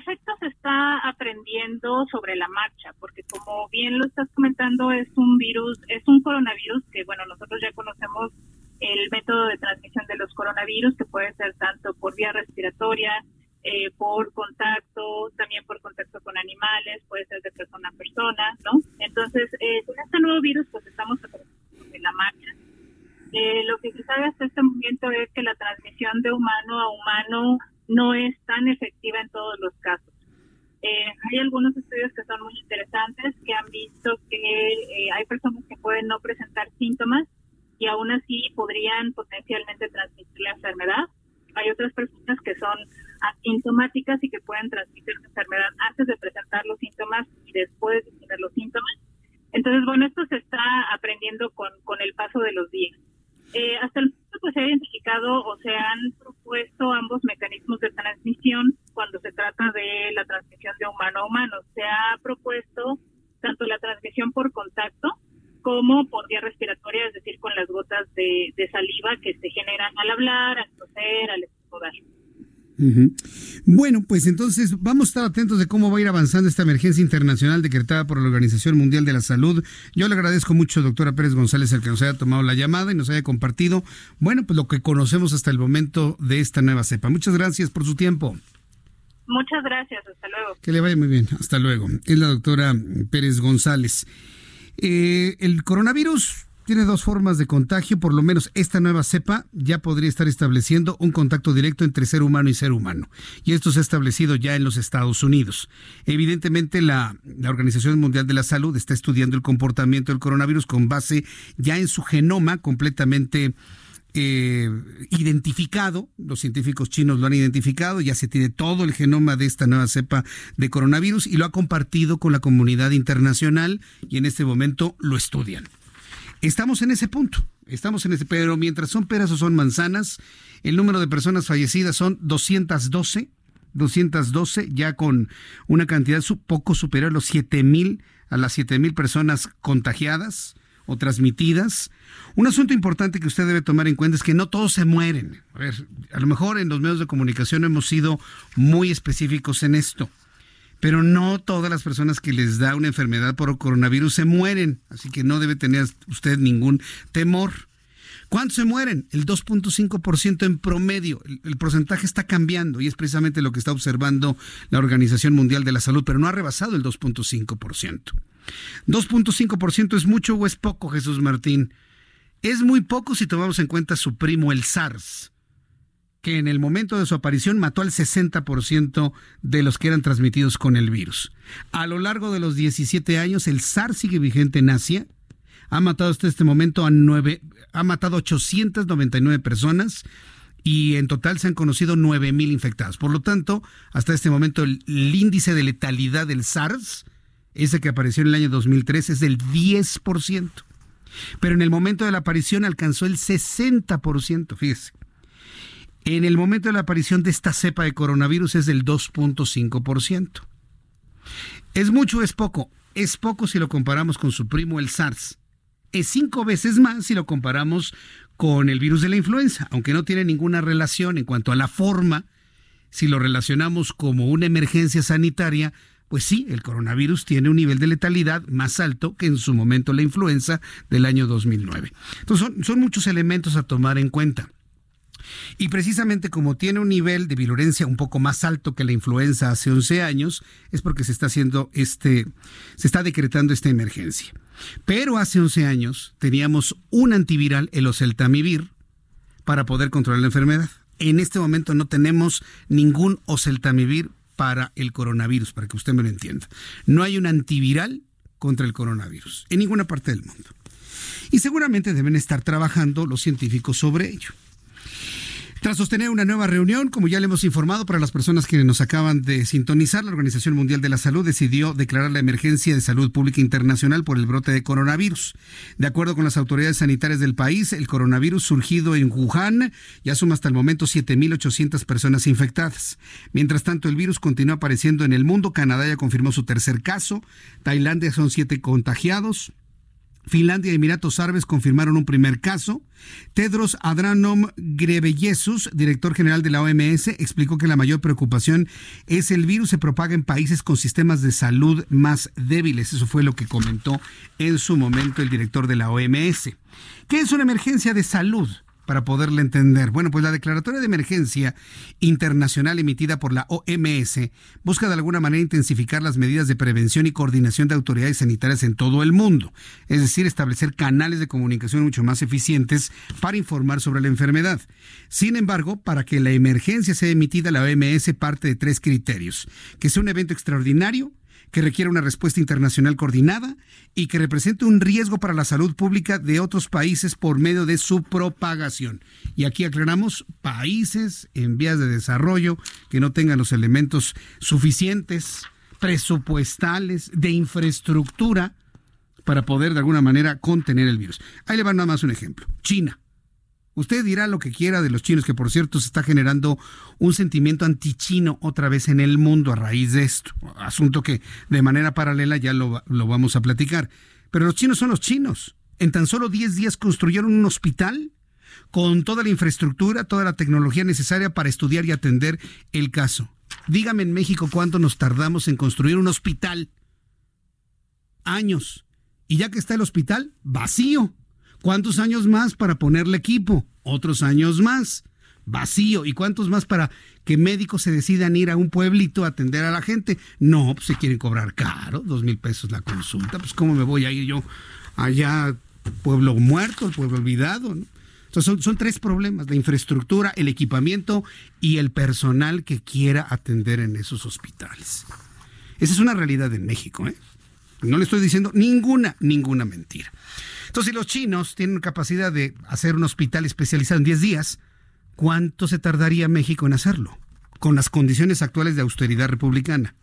está aprendiendo sobre la marcha, porque como bien lo estás comentando, es un virus, es un coronavirus que, bueno, nosotros ya conocemos el método de transmisión de los coronavirus, que puede ser tanto por vía respiratoria, eh, por contacto, también por contacto con animales, puede ser de persona a persona, ¿no? Entonces, eh, con este nuevo virus, pues estamos aprendiendo sobre la marcha. Eh, lo que se sabe hasta este momento es que la transmisión de humano a humano no es tan efectiva en todos los casos. Eh, hay algunos estudios que son muy interesantes que han visto que eh, hay personas que pueden no presentar síntomas y aún así podrían potencialmente transmitir la enfermedad. Hay otras personas que son asintomáticas y que pueden transmitir la enfermedad antes de presentar los síntomas y después de tener los síntomas. Entonces, bueno, esto se está aprendiendo con, con el paso de los días. Eh, hasta el momento pues se ha identificado o se han propuesto ambos mecanismos de transmisión cuando se trata de la transmisión de humano a humano. Se ha propuesto tanto la transmisión por contacto como por vía respiratoria, es decir, con las gotas de, saliva que se generan al hablar, al toser, al estornudar. Bueno, pues entonces vamos a estar atentos de cómo va a ir avanzando esta emergencia internacional decretada por la Organización Mundial de la Salud. Yo le agradezco mucho, doctora Pérez González, el que nos haya tomado la llamada y nos haya compartido, bueno, pues lo que conocemos hasta el momento de esta nueva cepa. Muchas gracias por su tiempo. Muchas gracias, hasta luego. Que le vaya muy bien, hasta luego. Es la doctora Pérez González. Eh, el coronavirus tiene dos formas de contagio, por lo menos esta nueva cepa ya podría estar estableciendo un contacto directo entre ser humano y ser humano. Y esto se ha establecido ya en los Estados Unidos. Evidentemente la, la Organización Mundial de la Salud está estudiando el comportamiento del coronavirus con base ya en su genoma completamente eh, identificado, los científicos chinos lo han identificado, ya se tiene todo el genoma de esta nueva cepa de coronavirus y lo ha compartido con la comunidad internacional y en este momento lo estudian. Estamos en ese punto, estamos en ese, pero mientras son peras o son manzanas, el número de personas fallecidas son 212, 212 ya con una cantidad poco superior a los 7000 a las 7000 personas contagiadas o transmitidas. Un asunto importante que usted debe tomar en cuenta es que no todos se mueren. A ver, a lo mejor en los medios de comunicación hemos sido muy específicos en esto, pero no todas las personas que les da una enfermedad por coronavirus se mueren, así que no debe tener usted ningún temor. ¿Cuántos se mueren? El 2.5% en promedio. El, porcentaje está cambiando y es precisamente lo que está observando la Organización Mundial de la Salud, pero no ha rebasado el 2.5%. 2.5% es mucho o es poco, Jesús Martín. Es muy poco si tomamos en cuenta su primo, el SARS, que en el momento de su aparición mató al 60% de los que eran transmitidos con el virus. A lo largo de los 17 años, el SARS sigue vigente en Asia ha matado hasta este momento a nueve, ha matado 899 personas y en total se han conocido 9.000 infectados. Por lo tanto, hasta este momento el, índice de letalidad del SARS, ese que apareció en el año 2003, es del 10%. Pero en el momento de la aparición alcanzó el 60%, fíjese. En el momento de la aparición de esta cepa de coronavirus es del 2.5%. ¿Es mucho o es poco? Es poco si lo comparamos con su primo el SARS es cinco veces más si lo comparamos con el virus de la influenza, aunque no tiene ninguna relación en cuanto a la forma, si lo relacionamos como una emergencia sanitaria, pues sí, el coronavirus tiene un nivel de letalidad más alto que en su momento la influenza del año 2009. Entonces son, son muchos elementos a tomar en cuenta. Y precisamente como tiene un nivel de virulencia un poco más alto que la influenza hace 11 años, es porque se está haciendo este, se está decretando esta emergencia. Pero hace 11 años teníamos un antiviral, el oseltamivir, para poder controlar la enfermedad. En este momento no tenemos ningún oseltamivir para el coronavirus, para que usted me lo entienda. No hay un antiviral contra el coronavirus en ninguna parte del mundo. Y seguramente deben estar trabajando los científicos sobre ello. Tras sostener una nueva reunión, como ya le hemos informado para las personas que nos acaban de sintonizar, la Organización Mundial de la Salud decidió declarar la emergencia de salud pública internacional por el brote de coronavirus. De acuerdo con las autoridades sanitarias del país, el coronavirus surgido en Wuhan ya suma hasta el momento 7.800 personas infectadas. Mientras tanto, el virus continúa apareciendo en el mundo. Canadá ya confirmó su tercer caso. Tailandia son siete contagiados. Finlandia y Emiratos Árabes confirmaron un primer caso. Tedros Adhanom Ghebreyesus, director general de la OMS, explicó que la mayor preocupación es el virus se propaga en países con sistemas de salud más débiles. Eso fue lo que comentó en su momento el director de la OMS. ¿Qué es una emergencia de salud? Para poderle entender? Bueno, pues la declaratoria de emergencia internacional emitida por la OMS busca de alguna manera intensificar las medidas de prevención y coordinación de autoridades sanitarias en todo el mundo, es decir, establecer canales de comunicación mucho más eficientes para informar sobre la enfermedad. Sin embargo, para que la emergencia sea emitida, la OMS parte de tres criterios, que sea un evento extraordinario, que requiere una respuesta internacional coordinada y que represente un riesgo para la salud pública de otros países por medio de su propagación. Y aquí aclaramos países en vías de desarrollo que no tengan los elementos suficientes, presupuestales, de infraestructura para poder de alguna manera contener el virus. Ahí le va nada más un ejemplo. China. Usted dirá lo que quiera de los chinos, que por cierto se está generando un sentimiento antichino otra vez en el mundo a raíz de esto. Asunto que de manera paralela ya lo, lo vamos a platicar. Pero los chinos son los chinos. En tan solo 10 días construyeron un hospital con toda la infraestructura, toda la tecnología necesaria para estudiar y atender el caso. Dígame en México cuánto nos tardamos en construir un hospital. Años. Y ya que está el hospital, vacío. ¿Cuántos años más para ponerle equipo? Otros años más. Vacío. ¿Y cuántos más para que médicos se decidan ir a un pueblito a atender a la gente? No, pues se quieren cobrar caro, dos mil pesos la consulta. Pues cómo me voy a ir yo allá, pueblo muerto, pueblo olvidado. Entonces son, son tres problemas, la infraestructura, el equipamiento y el personal que quiera atender en esos hospitales. Esa es una realidad en México, ¿eh? No le estoy diciendo ninguna, ninguna mentira. Entonces, si los chinos tienen capacidad de hacer un hospital especializado en 10 días, ¿cuánto se tardaría México en hacerlo? Con las condiciones actuales de austeridad republicana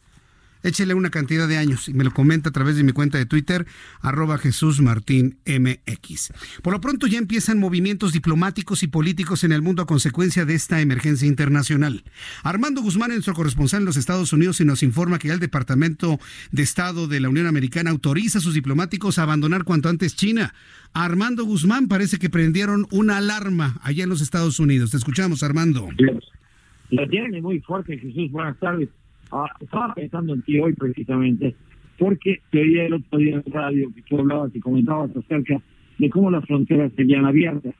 échele una cantidad de años y me lo comenta a través de mi cuenta de Twitter, arroba Jesús Martín MX. Por lo pronto ya empiezan movimientos diplomáticos y políticos en el mundo a consecuencia de esta emergencia internacional. Armando Guzmán, nuestro corresponsal en los Estados Unidos, y nos informa que ya el Departamento de Estado de la Unión Americana autoriza a sus diplomáticos a abandonar cuanto antes China. Armando Guzmán parece que prendieron una alarma allá en los Estados Unidos. Te escuchamos, Armando. La tiene muy fuerte, Jesús. Buenas tardes. Ah, estaba pensando en ti hoy precisamente, porque te oía el otro día en radio que tú hablabas y comentabas acerca de cómo las fronteras serían abiertas.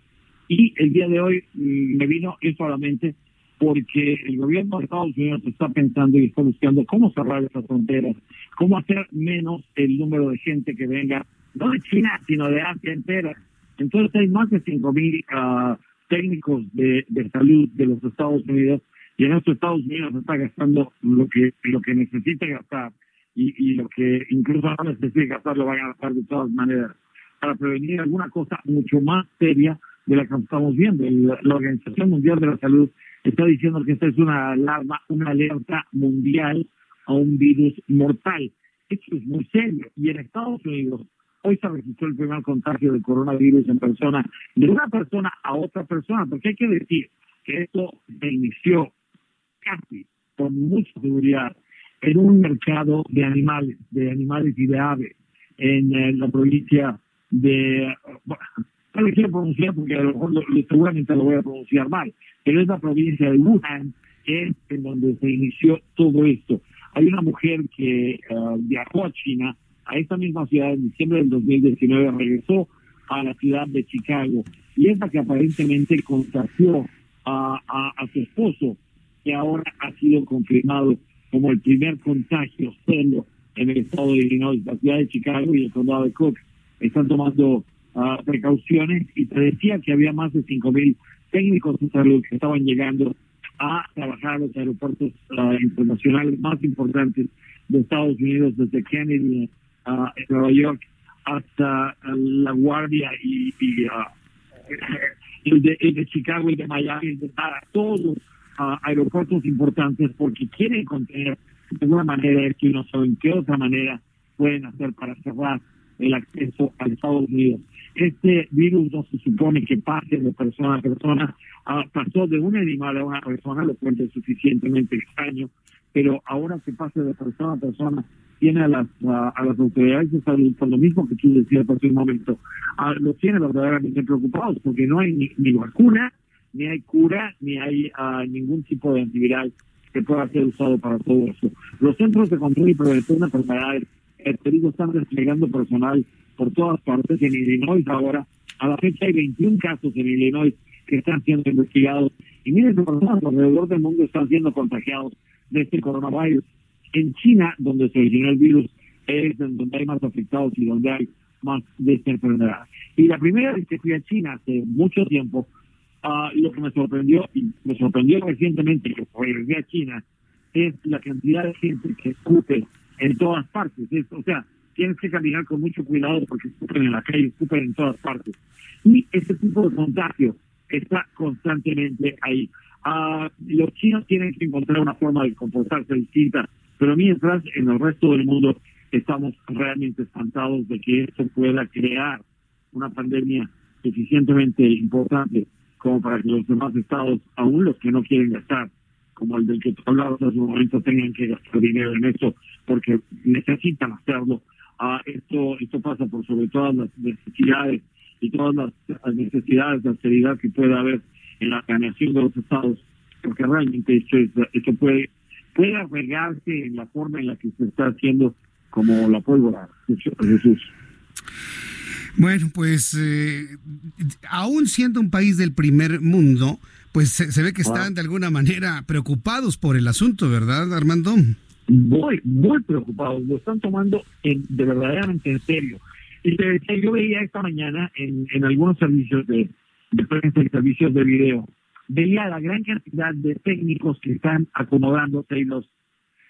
Y el día de hoy mm, me vino eso a la mente porque el gobierno de Estados Unidos está pensando y está buscando cómo cerrar esas fronteras, cómo hacer menos el número de gente que venga, no de China, sino de Asia entera. Entonces hay más de 5.000 uh, técnicos de, de salud de los Estados Unidos y en estos Estados Unidos está gastando lo que lo que necesita gastar y, y lo que incluso no necesita gastar lo van a gastar de todas maneras para prevenir alguna cosa mucho más seria de la que estamos viendo. La Organización Mundial de la Salud está diciendo que esta es una alarma, una alerta mundial a un virus mortal. Esto es muy serio. Y en Estados Unidos hoy se registró el primer contagio de coronavirus en persona, de una persona a otra persona, porque hay que decir que esto se inició casi con mucha seguridad en un mercado de animales, de animales y de aves en eh, la provincia de, bueno, no lo quiero pronunciar porque a lo mejor seguramente lo voy a pronunciar mal, pero es la provincia de Wuhan, es en donde se inició todo esto. Hay una mujer que eh, viajó a China, a esta misma ciudad en diciembre del 2019, regresó a la ciudad de Chicago y es la que aparentemente contagió a, a su esposo que ahora ha sido confirmado como el primer contagio serio en el estado de Illinois, la ciudad de Chicago y el condado de Cook están tomando ah, precauciones y te decía que había más de 5.000 técnicos de salud que estaban llegando a trabajar en los aeropuertos ah, internacionales más importantes de Estados Unidos, desde Kennedy, uh, en Nueva York, hasta La Guardia y, el, de, el, de, Chicago y de Miami, de todos aeropuertos importantes porque quieren contener de alguna manera esto y no saben qué otra manera pueden hacer para cerrar el acceso a Estados Unidos. Este virus no se supone que pase de persona a persona, ah, pasó de un animal a una persona, lo cual es suficientemente extraño, pero ahora que pase de persona a persona, tiene a las, a, las autoridades de salud, por lo mismo que tú decías hace un momento, uh, los tiene verdaderamente preocupados porque no hay ni, ni vacuna, ni hay cura, ni hay uh, ningún tipo de antiviral que pueda ser usado para todo eso. Los centros de control y prevención de enfermedades, el están desplegando personal por todas partes. En Illinois ahora, a la fecha hay 21 casos en Illinois que están siendo investigados y miles de personas alrededor del mundo están siendo contagiados de este coronavirus. En China, donde se originó el virus, es donde hay más afectados y donde hay más de esta enfermedad. Y la primera vez que fui a China hace mucho tiempo, Uh, lo que me sorprendió, y me sorprendió recientemente que regresé a China, es la cantidad de gente que escupe en todas partes. o sea, tienes que caminar con mucho cuidado porque escupen en la calle, escupen en todas partes. Y ese tipo de contagio está constantemente ahí. Uh, los chinos tienen que encontrar una forma de comportarse distinta, pero mientras en el resto del mundo estamos realmente espantados de que esto pueda crear una pandemia suficientemente importante como para que los demás estados, aún los que no quieren gastar, como el del que tú hablabas hace un momento, tengan que gastar dinero en esto porque necesitan hacerlo. Ah, esto, esto pasa por sobre todas las necesidades y todas las, necesidades de austeridad que puede haber en la planeación de los estados, porque realmente esto, esto puede, puede arreglarse en la forma en la que se está haciendo como la pólvora, Jesús. Bueno, pues eh, aún siendo un país del primer mundo, pues se, ve que están de alguna manera preocupados por el asunto, ¿verdad, Armando? Muy, muy preocupados, lo están tomando en, de verdaderamente en serio. Y te decía, yo veía esta mañana en, en algunos servicios de, de prensa y servicios de video, veía la gran cantidad de técnicos que están acomodándose y los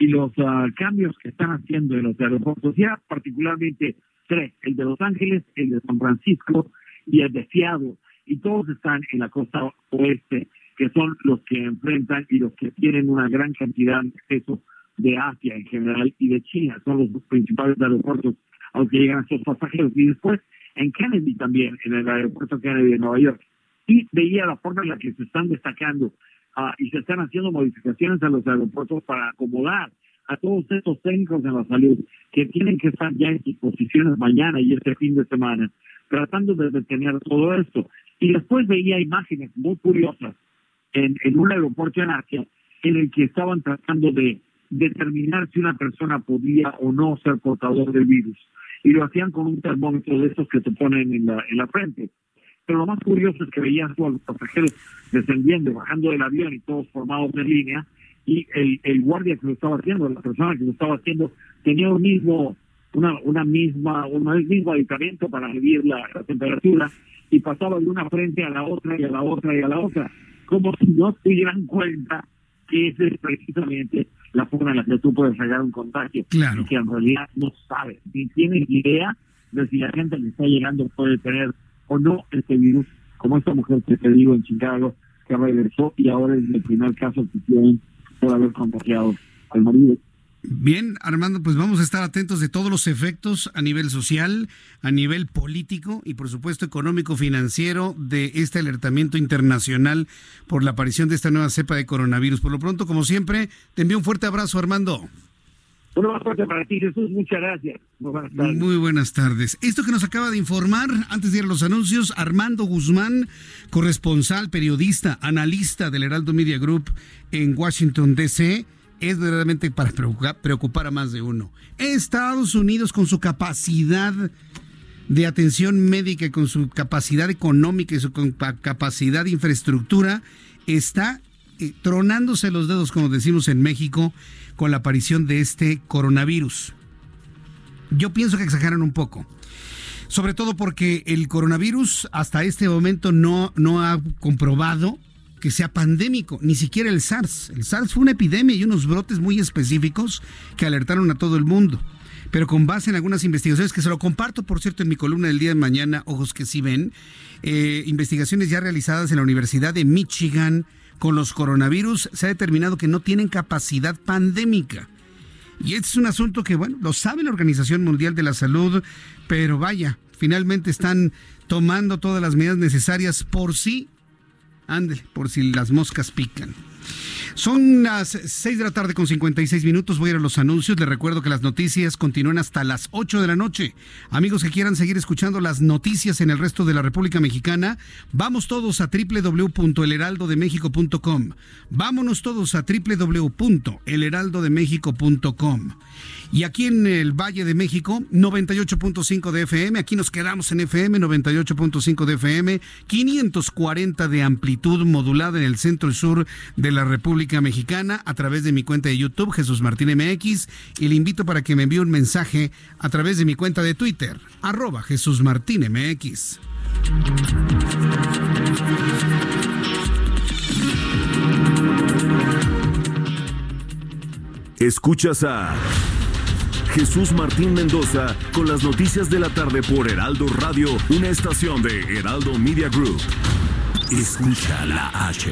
y los ah, cambios que están haciendo en los aeropuertos, ya particularmente tres, el de Los Ángeles, el de San Francisco y el de Seattle, y todos están en la costa oeste, que son los que enfrentan y los que tienen una gran cantidad de acceso de Asia en general y de China, son los principales aeropuertos a los que llegan estos pasajeros. Y después en Kennedy también, en el aeropuerto Kennedy de Nueva York. Y veía la forma en la que se están destacando ah, y se están haciendo modificaciones a los aeropuertos para acomodar a todos estos técnicos de la salud que tienen que estar ya en sus posiciones mañana y este fin de semana, tratando de detener todo esto. Y después veía imágenes muy curiosas en, en un aeropuerto en Asia en el que estaban tratando de determinar si una persona podía o no ser portador del virus. Y lo hacían con un termómetro de estos que te ponen en la, en la frente. Pero lo más curioso es que veían a los pasajeros descendiendo, bajando del avión y todos formados en línea, y el, el guardia que lo estaba haciendo, la persona que lo estaba haciendo, tenía un mismo, una, una misma, un mismo aditamiento para medir la, temperatura y pasaba de una frente a la otra y a la otra y a la otra, como si no se dieran cuenta que esa es precisamente la forma en la que tú puedes llegar un contagio. Claro. que en realidad no sabes, ni tienes idea de si la gente que está llegando puede tener o no este virus, como esta mujer que te digo en Chicago, que regresó y ahora es el primer caso que tienen por haber contagiado al marido. Bien, Armando, pues vamos a estar atentos de todos los efectos a nivel social, a nivel político y por supuesto económico financiero de este alertamiento internacional por la aparición de esta nueva cepa de coronavirus. Por lo pronto, como siempre, te envío un fuerte abrazo, Armando. Un abrazo para ti, Jesús. Muchas gracias. Muy buenas tardes. Muy buenas tardes. Esto que nos acaba de informar, antes de ir a los anuncios, Armando Guzmán, corresponsal, periodista, analista del Heraldo Media Group en Washington, D.C., es verdaderamente para preocupar a más de uno. Estados Unidos, con su capacidad de atención médica con su capacidad económica y su capacidad de infraestructura, está eh, tronándose los dedos, como decimos en México, con la aparición de este coronavirus. Yo pienso que exageran un poco. Sobre todo porque el coronavirus hasta este momento no, no ha comprobado que sea pandémico, ni siquiera el SARS. El SARS fue una epidemia y unos brotes muy específicos que alertaron a todo el mundo. Pero con base en algunas investigaciones, que se lo comparto, por cierto, en mi columna del día de mañana, Ojos que sí ven, eh, investigaciones ya realizadas en la Universidad de Michigan con los coronavirus, se ha determinado que no tienen capacidad pandémica. Y este es un asunto que, bueno, lo sabe la Organización Mundial de la Salud, pero vaya, finalmente están tomando todas las medidas necesarias por sí Ándale, por si las moscas pican. Son las 6 de la tarde con 56 minutos. Voy a ir a los anuncios. Les recuerdo que las noticias continúan hasta las 8 de la noche. Amigos que quieran seguir escuchando las noticias en el resto de la República Mexicana, vamos todos a www.elheraldodemexico.com. Vámonos todos a www.elheraldodemexico.com. Y aquí en el Valle de México, 98.5 de FM. Aquí nos quedamos en FM, 98.5 de FM, 540 de amplitud modulada en el centro y sur de la República Mexicana a través de mi cuenta de YouTube, Jesús Martín MX. Y le invito para que me envíe un mensaje a través de mi cuenta de Twitter, arroba Jesús Martín MX. Escuchas a Jesús Martín Mendoza con las noticias de la tarde por Heraldo Radio, una estación de Heraldo Media Group. Escucha la H,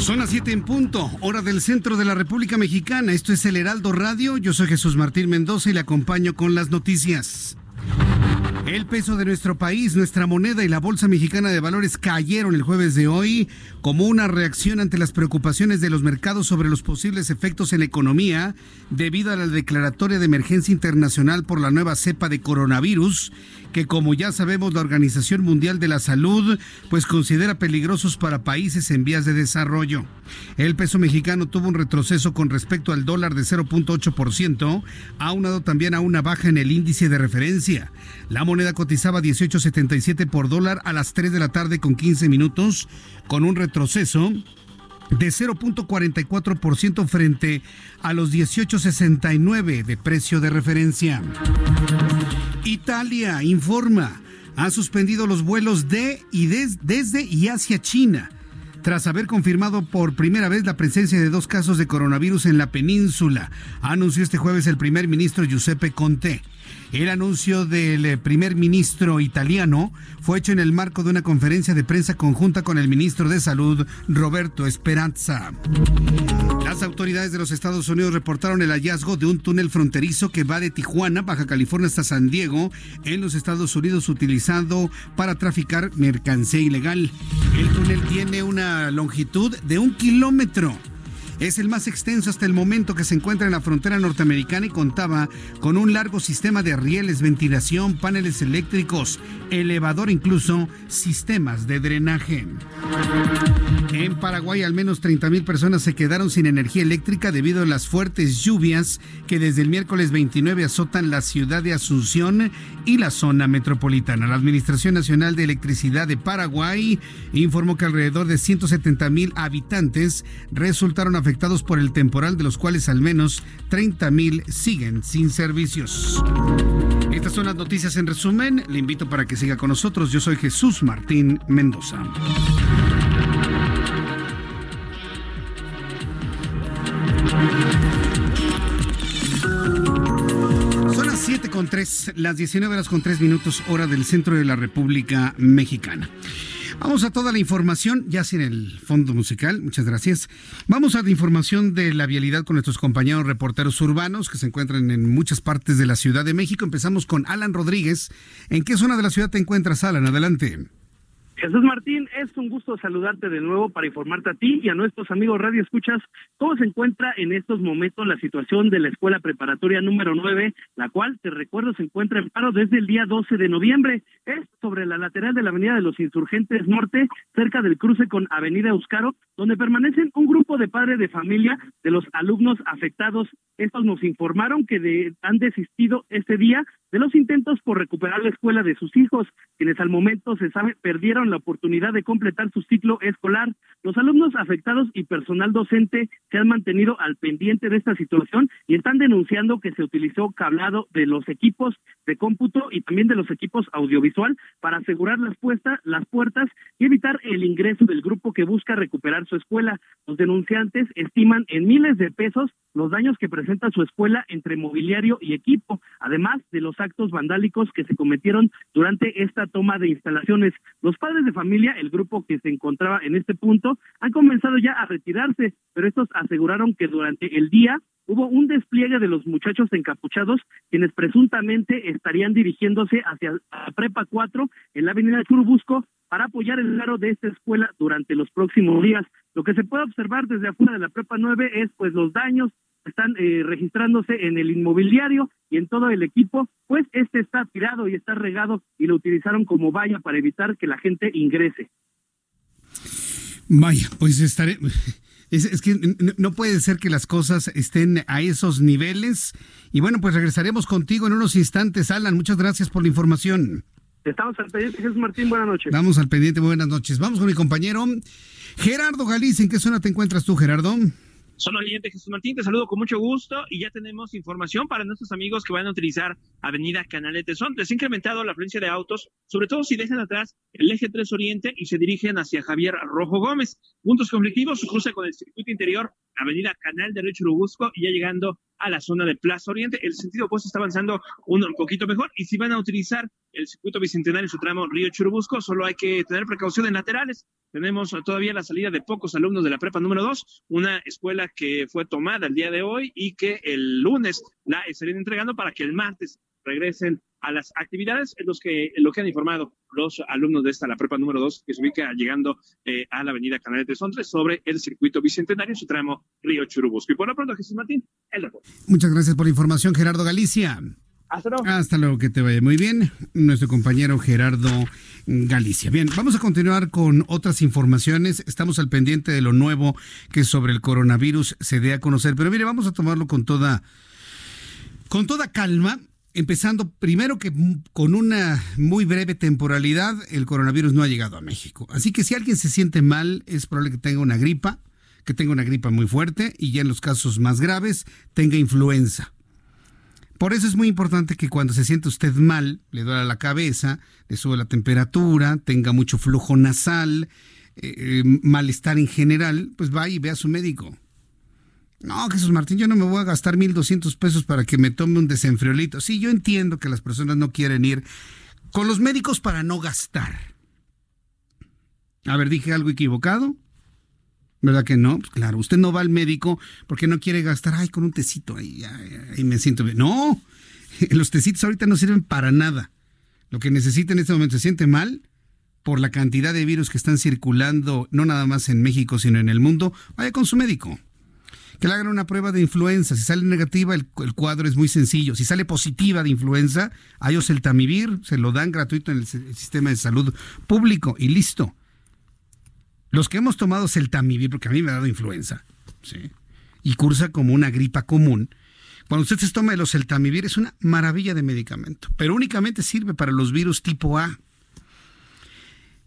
Son las 7 en punto, hora del centro de la República Mexicana. Esto es el Heraldo Radio. Yo soy Jesús Martín Mendoza y le acompaño con las noticias. El peso de nuestro país, nuestra moneda y la Bolsa Mexicana de Valores cayeron el jueves de hoy como una reacción ante las preocupaciones de los mercados sobre los posibles efectos en la economía debido a la declaratoria de emergencia internacional por la nueva cepa de coronavirus que como ya sabemos la Organización Mundial de la Salud pues considera peligrosos para países en vías de desarrollo. El peso mexicano tuvo un retroceso con respecto al dólar de 0.8%, aunado también a una baja en el índice de referencia. La moneda cotizaba 18.77 por dólar a las 3 de la tarde con 15 minutos, con un retroceso de 0.44% frente a los 18.69 de precio de referencia. Italia informa, ha suspendido los vuelos de y desde y hacia China tras haber confirmado por primera vez la presencia de dos casos de coronavirus en la península, anunció este jueves el primer ministro Giuseppe Conte. El anuncio del eh, primer ministro italiano fue hecho en el marco de una conferencia de prensa conjunta con el ministro de Salud, Roberto Esperanza. Las autoridades de los Estados Unidos reportaron el hallazgo de un túnel fronterizo que va de Tijuana, Baja California, hasta San Diego, en los Estados Unidos, utilizado para traficar mercancía ilegal. El túnel tiene una longitud de un kilómetro es el más extenso hasta el momento que se encuentra en la frontera norteamericana y contaba con un largo sistema de rieles, ventilación, paneles eléctricos, elevador, incluso sistemas de drenaje. En Paraguay al menos 30 mil personas se quedaron sin energía eléctrica debido a las fuertes lluvias que desde el miércoles 29 azotan la ciudad de Asunción y la zona metropolitana. La Administración Nacional de Electricidad de Paraguay informó que alrededor de 170 mil habitantes resultaron afectados por el temporal, de los cuales al menos 30 mil siguen sin servicios. Estas son las noticias en resumen. Le invito para que siga con nosotros. Yo soy Jesús Martín Mendoza. 3, las 19 horas con 3 minutos, hora del centro de la República Mexicana. Vamos a toda la información, ya sin el fondo musical, muchas gracias. Vamos a la información de la vialidad con nuestros compañeros reporteros urbanos que se encuentran en muchas partes de la Ciudad de México. Empezamos con Alan Rodríguez. ¿En qué zona de la ciudad te encuentras, Alan? Adelante. Jesús Martín, es un gusto saludarte de nuevo para informarte a ti y a nuestros amigos Radio Escuchas cómo se encuentra en estos momentos la situación de la Escuela Preparatoria número 9, la cual, te recuerdo, se encuentra en paro desde el día 12 de noviembre. Es sobre la lateral de la Avenida de los Insurgentes Norte, cerca del cruce con Avenida Euskaro, donde permanecen un grupo de padres de familia de los alumnos afectados. Estos nos informaron que han desistido este día de los intentos por recuperar la escuela de sus hijos, quienes al momento se sabe perdieron la oportunidad de completar su ciclo escolar. Los alumnos afectados y personal docente se han mantenido al pendiente de esta situación y están denunciando que se utilizó cablado de los equipos de cómputo y también de los equipos audiovisual para asegurar las, puestas, las puertas y evitar el ingreso del grupo que busca recuperar su escuela. Los denunciantes estiman en miles de pesos los daños que presenta su escuela entre mobiliario y equipo, además de los actos vandálicos que se cometieron durante esta toma de instalaciones. Los padres de familia, el grupo que se encontraba en este punto, han comenzado ya a retirarse, pero estos aseguraron que durante el día hubo un despliegue de los muchachos encapuchados quienes presuntamente estarían dirigiéndose hacia la Prepa 4 en la avenida Churubusco para apoyar el laro de esta escuela durante los próximos días. Lo que se puede observar desde afuera de la Prepa 9 es pues los daños están eh, registrándose en el inmobiliario y en todo el equipo, pues este está tirado y está regado y lo utilizaron como valla para evitar que la gente ingrese. Vaya, pues estaré. Es, que no puede ser que las cosas estén a esos niveles. Y bueno, pues regresaremos contigo en unos instantes. Alan, muchas gracias por la información. Estamos al pendiente, Jesús Martín, buenas noches. Vamos al pendiente, buenas noches. Vamos con mi compañero Gerardo Galicia. ¿En qué zona te encuentras tú, Gerardo? Son oyente Jesús Martín, te saludo con mucho gusto y ya tenemos información para nuestros amigos que van a utilizar Avenida Canales de Son. Les ha incrementado la afluencia de autos, sobre todo si dejan atrás el eje 3 Oriente y se dirigen hacia Javier Rojo Gómez. Puntos conflictivos, cruce con el circuito interior Avenida Canal de Churubusco y ya llegando a la zona de Plaza Oriente. El sentido opuesto está avanzando un, poquito mejor y si van a utilizar el circuito bicentenario en su tramo Río Churubusco, solo hay que tener precaución en laterales. Tenemos todavía la salida de pocos alumnos de la prepa número 2, una escuela que fue tomada el día de hoy y que el lunes la estarían entregando para que el martes regresen a las actividades, en los que, lo que han informado los alumnos de esta, la prepa número 2, que se ubica llegando eh, a la avenida Canal de Sontres sobre el circuito bicentenario, su tramo Río Churubusco. Y por lo pronto, Jesús Martín, el reporte. Muchas gracias por la información, Gerardo Galicia. Hasta luego. Hasta luego, que te vaya muy bien. Nuestro compañero Gerardo Galicia. Bien, vamos a continuar con otras informaciones. Estamos al pendiente de lo nuevo que sobre el coronavirus se dé a conocer. Pero mire, vamos a tomarlo con toda, con toda calma empezando primero que con una muy breve temporalidad, el coronavirus no ha llegado a México. Así que si alguien se siente mal, es probable que tenga una gripa, que tenga una gripa muy fuerte y ya en los casos más graves tenga influenza. Por eso es muy importante que cuando se siente usted mal, le duela la cabeza, le sube la temperatura, tenga mucho flujo nasal, eh, eh, malestar en general, pues vaya y vea a su médico. No, Jesús Martín, yo no me voy a gastar 1.200 pesos para que me tome un desenfriolito. Sí, yo entiendo que las personas no quieren ir con los médicos para no gastar. A ver, dije algo equivocado. ¿Verdad que no? Pues claro, usted no va al médico porque no quiere gastar, ay, con un tecito, ahí, ahí me siento bien. No, los tecitos ahorita no sirven para nada. Lo que necesita en este momento se siente mal por la cantidad de virus que están circulando, no nada más en México, sino en el mundo, vaya con su médico que le hagan una prueba de influenza. Si sale negativa, el, cuadro es muy sencillo. Si sale positiva de influenza, hay oseltamivir, se lo dan gratuito en el, sistema de salud público y listo. Los que hemos tomado seltamivir, porque a mí me ha dado influenza, ¿sí? y cursa como una gripa común, cuando usted se toma el oseltamivir es una maravilla de medicamento, pero únicamente sirve para los virus tipo A.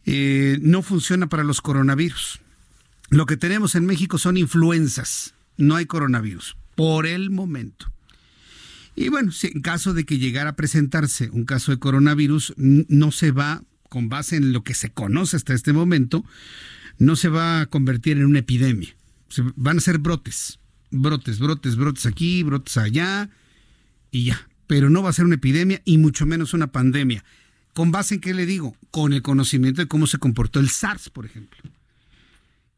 Eh, no funciona para los coronavirus. Lo que tenemos en México son influenzas no hay coronavirus, por el momento. Y bueno, en caso de que llegara a presentarse un caso de coronavirus, no se va, con base en lo que se conoce hasta este momento, no se va a convertir en una epidemia. van a ser brotes, brotes, brotes, brotes aquí, brotes allá, y ya. Pero no va a ser una epidemia y mucho menos una pandemia. ¿Con base en qué le digo? Con el conocimiento de cómo se comportó el SARS, por ejemplo.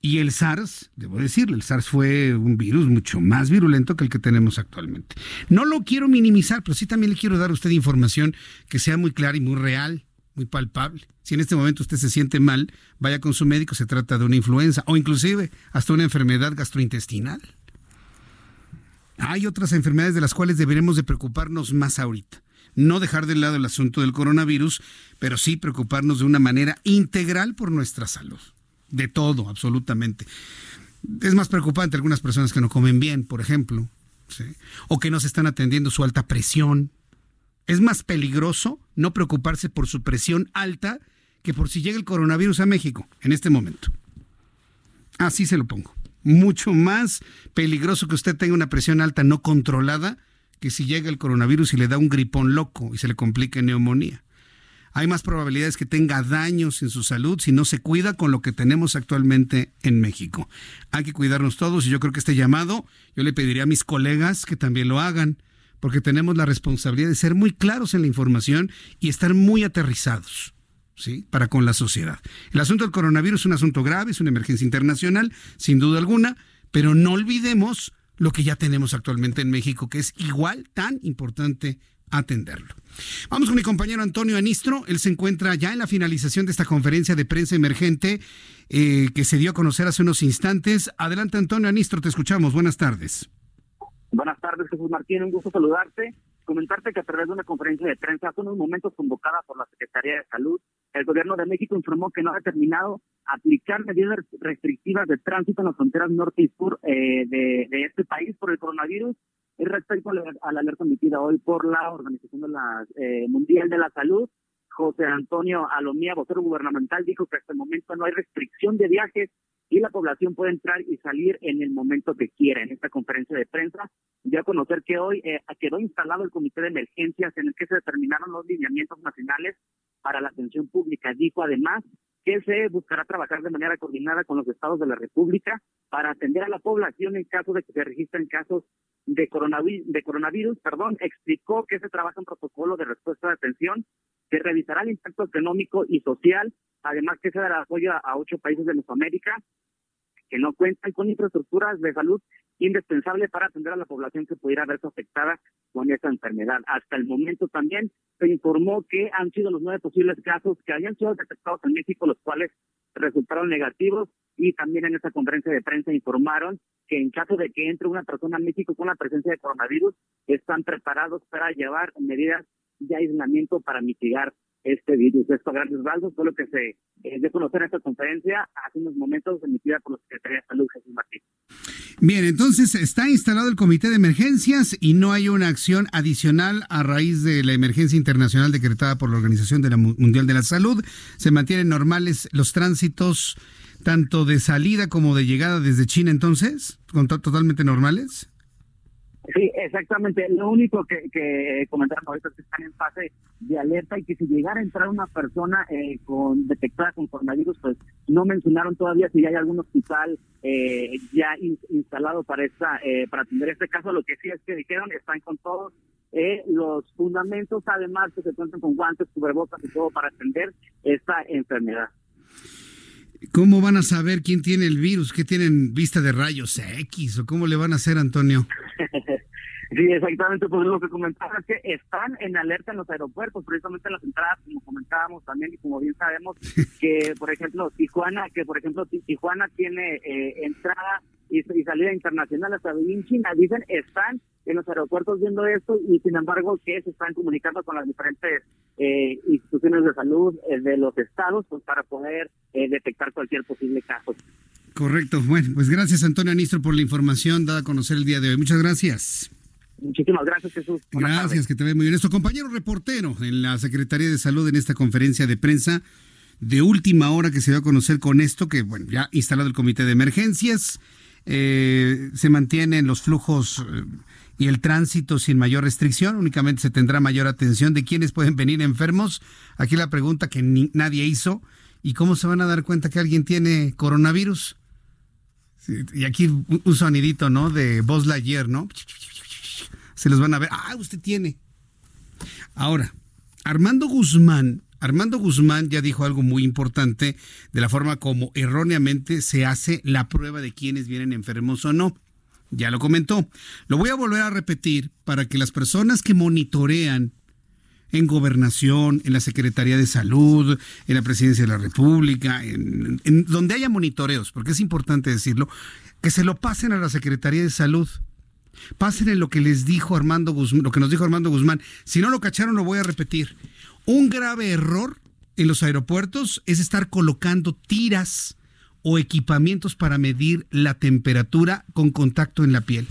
Y el SARS, debo decirle, el SARS fue un virus mucho más virulento que el que tenemos actualmente. No lo quiero minimizar, pero sí también le quiero dar a usted información que sea muy clara y muy real, muy palpable. Si en este momento usted se siente mal, vaya con su médico, se trata de una influenza o inclusive hasta una enfermedad gastrointestinal. Hay otras enfermedades de las cuales deberemos de preocuparnos más ahorita. No dejar de lado el asunto del coronavirus, pero sí preocuparnos de una manera integral por nuestra salud de todo, absolutamente. Es más preocupante algunas personas que no comen bien, por ejemplo, o que no se están atendiendo su alta presión. Es más peligroso no preocuparse por su presión alta que por si llega el coronavirus a México en este momento. Así se lo pongo. Mucho más peligroso que usted tenga una presión alta no controlada que si llega el coronavirus y le da un gripón loco y se le complica neumonía hay más probabilidades que tenga daños en su salud si no se cuida con lo que tenemos actualmente en México. Hay que cuidarnos todos y yo creo que este llamado yo le pediría a mis colegas que también lo hagan, porque tenemos la responsabilidad de ser muy claros en la información y estar muy aterrizados. ¿Sí? Para con la sociedad. El asunto del coronavirus es un asunto grave, es una emergencia internacional, sin duda alguna, pero no olvidemos lo que ya tenemos actualmente en México, que es igual tan importante atenderlo. Vamos con mi compañero Antonio Anistro. Él se encuentra ya en la finalización de esta conferencia de prensa emergente eh, que se dio a conocer hace unos instantes. Adelante, Antonio Anistro, te escuchamos. Buenas tardes. Buenas tardes, Jesús Martín. Un gusto saludarte. Comentarte que a través de una conferencia de prensa, hace unos momentos convocada por la Secretaría de Salud, el gobierno de México informó que no ha determinado aplicar medidas restrictivas de tránsito en las fronteras norte y sur eh, de, de este país por el coronavirus respecto a la, alerta emitida hoy por la Organización de la, eh, Mundial de la Salud, José Antonio Alomía, vocero gubernamental, dijo que hasta el momento no hay restricción de viajes y la población puede entrar y salir en el momento que quiera. En esta conferencia de prensa, ya a conocer que hoy eh, quedó instalado el comité de emergencias en el que se determinaron los lineamientos nacionales para la atención pública. Dijo además que se buscará trabajar de manera coordinada con los estados de la República para atender a la población en caso de que se registren casos de coronavirus, de coronavirus. Perdón, explicó que se trabaja un protocolo de respuesta de atención que revisará el impacto económico y social, además que se dará apoyo a, ocho países de Mesoamérica que no cuentan con infraestructuras de salud indispensables para atender a la población que pudiera verse afectada con esta enfermedad. Hasta el momento también se informó que han sido los nueve posibles casos que habían sido detectados en México, los cuales resultaron negativos y también en esta conferencia de prensa informaron que en caso de que entre una persona a México con la presencia de coronavirus, están preparados para llevar medidas de aislamiento para mitigar este virus. Esto a grandes rasgos fue lo que se eh, conocer esta conferencia hace unos momentos emitida por la Secretaría de Salud, Jesús Martín. Bien, entonces está instalado el comité de emergencias y no hay una acción adicional a raíz de la emergencia internacional decretada por la Organización Mundial de la Salud. Se mantienen normales los tránsitos tanto de salida como de llegada desde China entonces, totalmente normales. Sí, exactamente. Lo único que, que comentaron ahorita es que están en fase de alerta y que si llegara a entrar una persona eh, con detectada con coronavirus, pues no mencionaron todavía si hay algún hospital eh, ya instalado para esta eh, para atender este caso. Lo que sí es que dijeron están con todos los fundamentos, además que se cuentan con guantes, cubrebocas y todo para atender esta enfermedad. ¿Cómo van a saber quién tiene el virus? ¿Qué tienen vista de rayos X? ¿O cómo le van a hacer, Antonio? Sí, exactamente, pues lo que comentaba es que están en alerta en los aeropuertos, precisamente en las entradas, como comentábamos también, y como bien sabemos, que por ejemplo Tijuana, que por ejemplo Tijuana tiene eh, entrada y, salida internacional hasta en China, dicen, están en los aeropuertos viendo esto y sin embargo que se están comunicando con las diferentes eh, instituciones de salud eh, de los estados pues, para poder detectar cualquier posible caso. Correcto. Bueno, pues gracias Antonio Anistro por la información dada a conocer el día de hoy. Muchas gracias. Muchísimas gracias, Jesús. gracias, que te ve muy bien. Nuestro compañero reportero en la Secretaría de Salud en esta conferencia de prensa de última hora que se dio a conocer con esto, que bueno, ya instalado el comité de emergencias, eh, se mantienen los flujos eh, y el tránsito sin mayor restricción, únicamente se tendrá mayor atención de quienes pueden venir enfermos. Aquí la pregunta que nadie hizo, ¿y cómo se van a dar cuenta que alguien tiene coronavirus? y aquí un sonidito, ¿no? De voz Lightyear, ¿no? Se los van a ver. Ah, usted tiene. Ahora, Armando Guzmán, Armando Guzmán ya dijo algo muy importante de la forma como erróneamente se hace la prueba de quienes vienen enfermos o no. Ya lo comentó. Lo voy a volver a repetir para que las personas que monitorean en gobernación, en la Secretaría de Salud, en la Presidencia de la República, en, donde haya monitoreos, porque es importante decirlo, que se lo pasen a la Secretaría de Salud. Pasen en lo que les dijo Armando Guzmán, lo que nos dijo Armando Guzmán. Si no lo cacharon, lo voy a repetir. Un grave error en los aeropuertos es estar colocando tiras o equipamientos para medir la temperatura con contacto en la piel.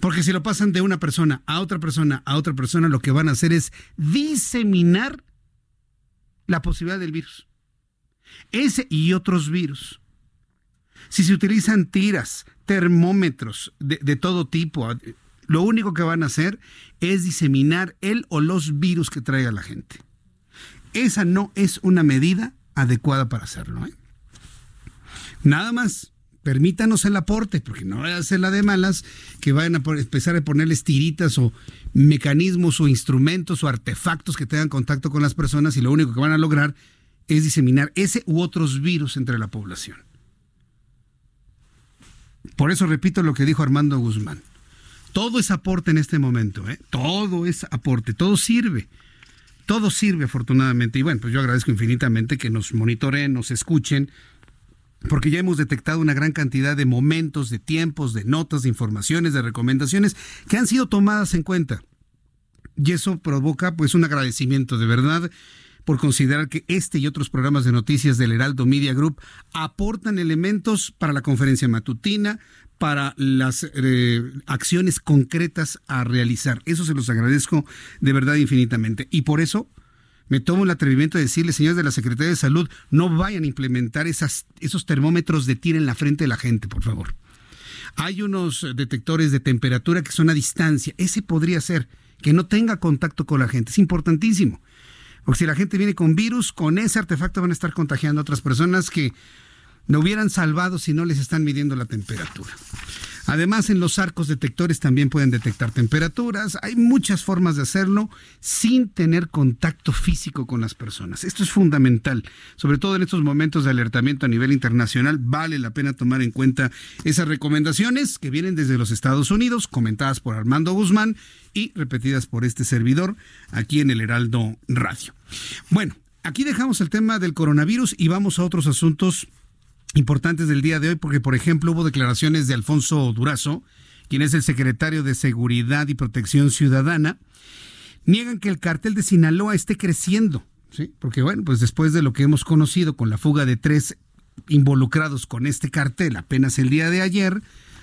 Porque si lo pasan de una persona a otra persona a otra persona, lo que van a hacer es diseminar la posibilidad del virus. Ese y otros virus. Si se utilizan tiras, termómetros de, todo tipo, lo único que van a hacer es diseminar el o los virus que traiga la gente. Esa no es una medida adecuada para hacerlo. ¿eh? Nada más permítanos el aporte, porque no va a ser la de malas que vayan a empezar a ponerles tiritas o mecanismos o instrumentos o artefactos que tengan contacto con las personas y lo único que van a lograr es diseminar ese u otros virus entre la población. Por eso repito lo que dijo Armando Guzmán. Todo es aporte en este momento, ¿eh? todo es aporte, todo sirve. Todo sirve afortunadamente. Y bueno, pues yo agradezco infinitamente que nos monitoreen, nos escuchen, porque ya hemos detectado una gran cantidad de momentos, de tiempos, de notas, de informaciones, de recomendaciones que han sido tomadas en cuenta. Y eso provoca pues un agradecimiento de verdad por considerar que este y otros programas de noticias del Heraldo Media Group aportan elementos para la conferencia matutina, para las eh, acciones concretas a realizar. Eso se los agradezco de verdad infinitamente. Y por eso me tomo el atrevimiento de decirles, señores de la Secretaría de Salud, no vayan a implementar esos termómetros de tira en la frente de la gente, por favor. Hay unos detectores de temperatura que son a distancia. Ese podría ser, que no tenga contacto con la gente. Es importantísimo. Porque si la gente viene con virus, con ese artefacto van a estar contagiando a otras personas que no hubieran salvado si no les están midiendo la temperatura. Además, en los arcos detectores también pueden detectar temperaturas. Hay muchas formas de hacerlo sin tener contacto físico con las personas. Esto es fundamental, sobre todo en estos momentos de alertamiento a nivel internacional. Vale la pena tomar en cuenta esas recomendaciones que vienen desde los Estados Unidos, comentadas por Armando Guzmán y repetidas por este servidor aquí en el Heraldo Radio. Bueno, aquí dejamos el tema del coronavirus y vamos a otros asuntos importantes del día de hoy, porque por ejemplo hubo declaraciones de Alfonso Durazo, quien es el secretario de Seguridad y Protección Ciudadana, niegan que el cartel de Sinaloa esté creciendo, ¿sí? porque bueno, pues después de lo que hemos conocido con la fuga de tres involucrados con este cartel apenas el día de ayer,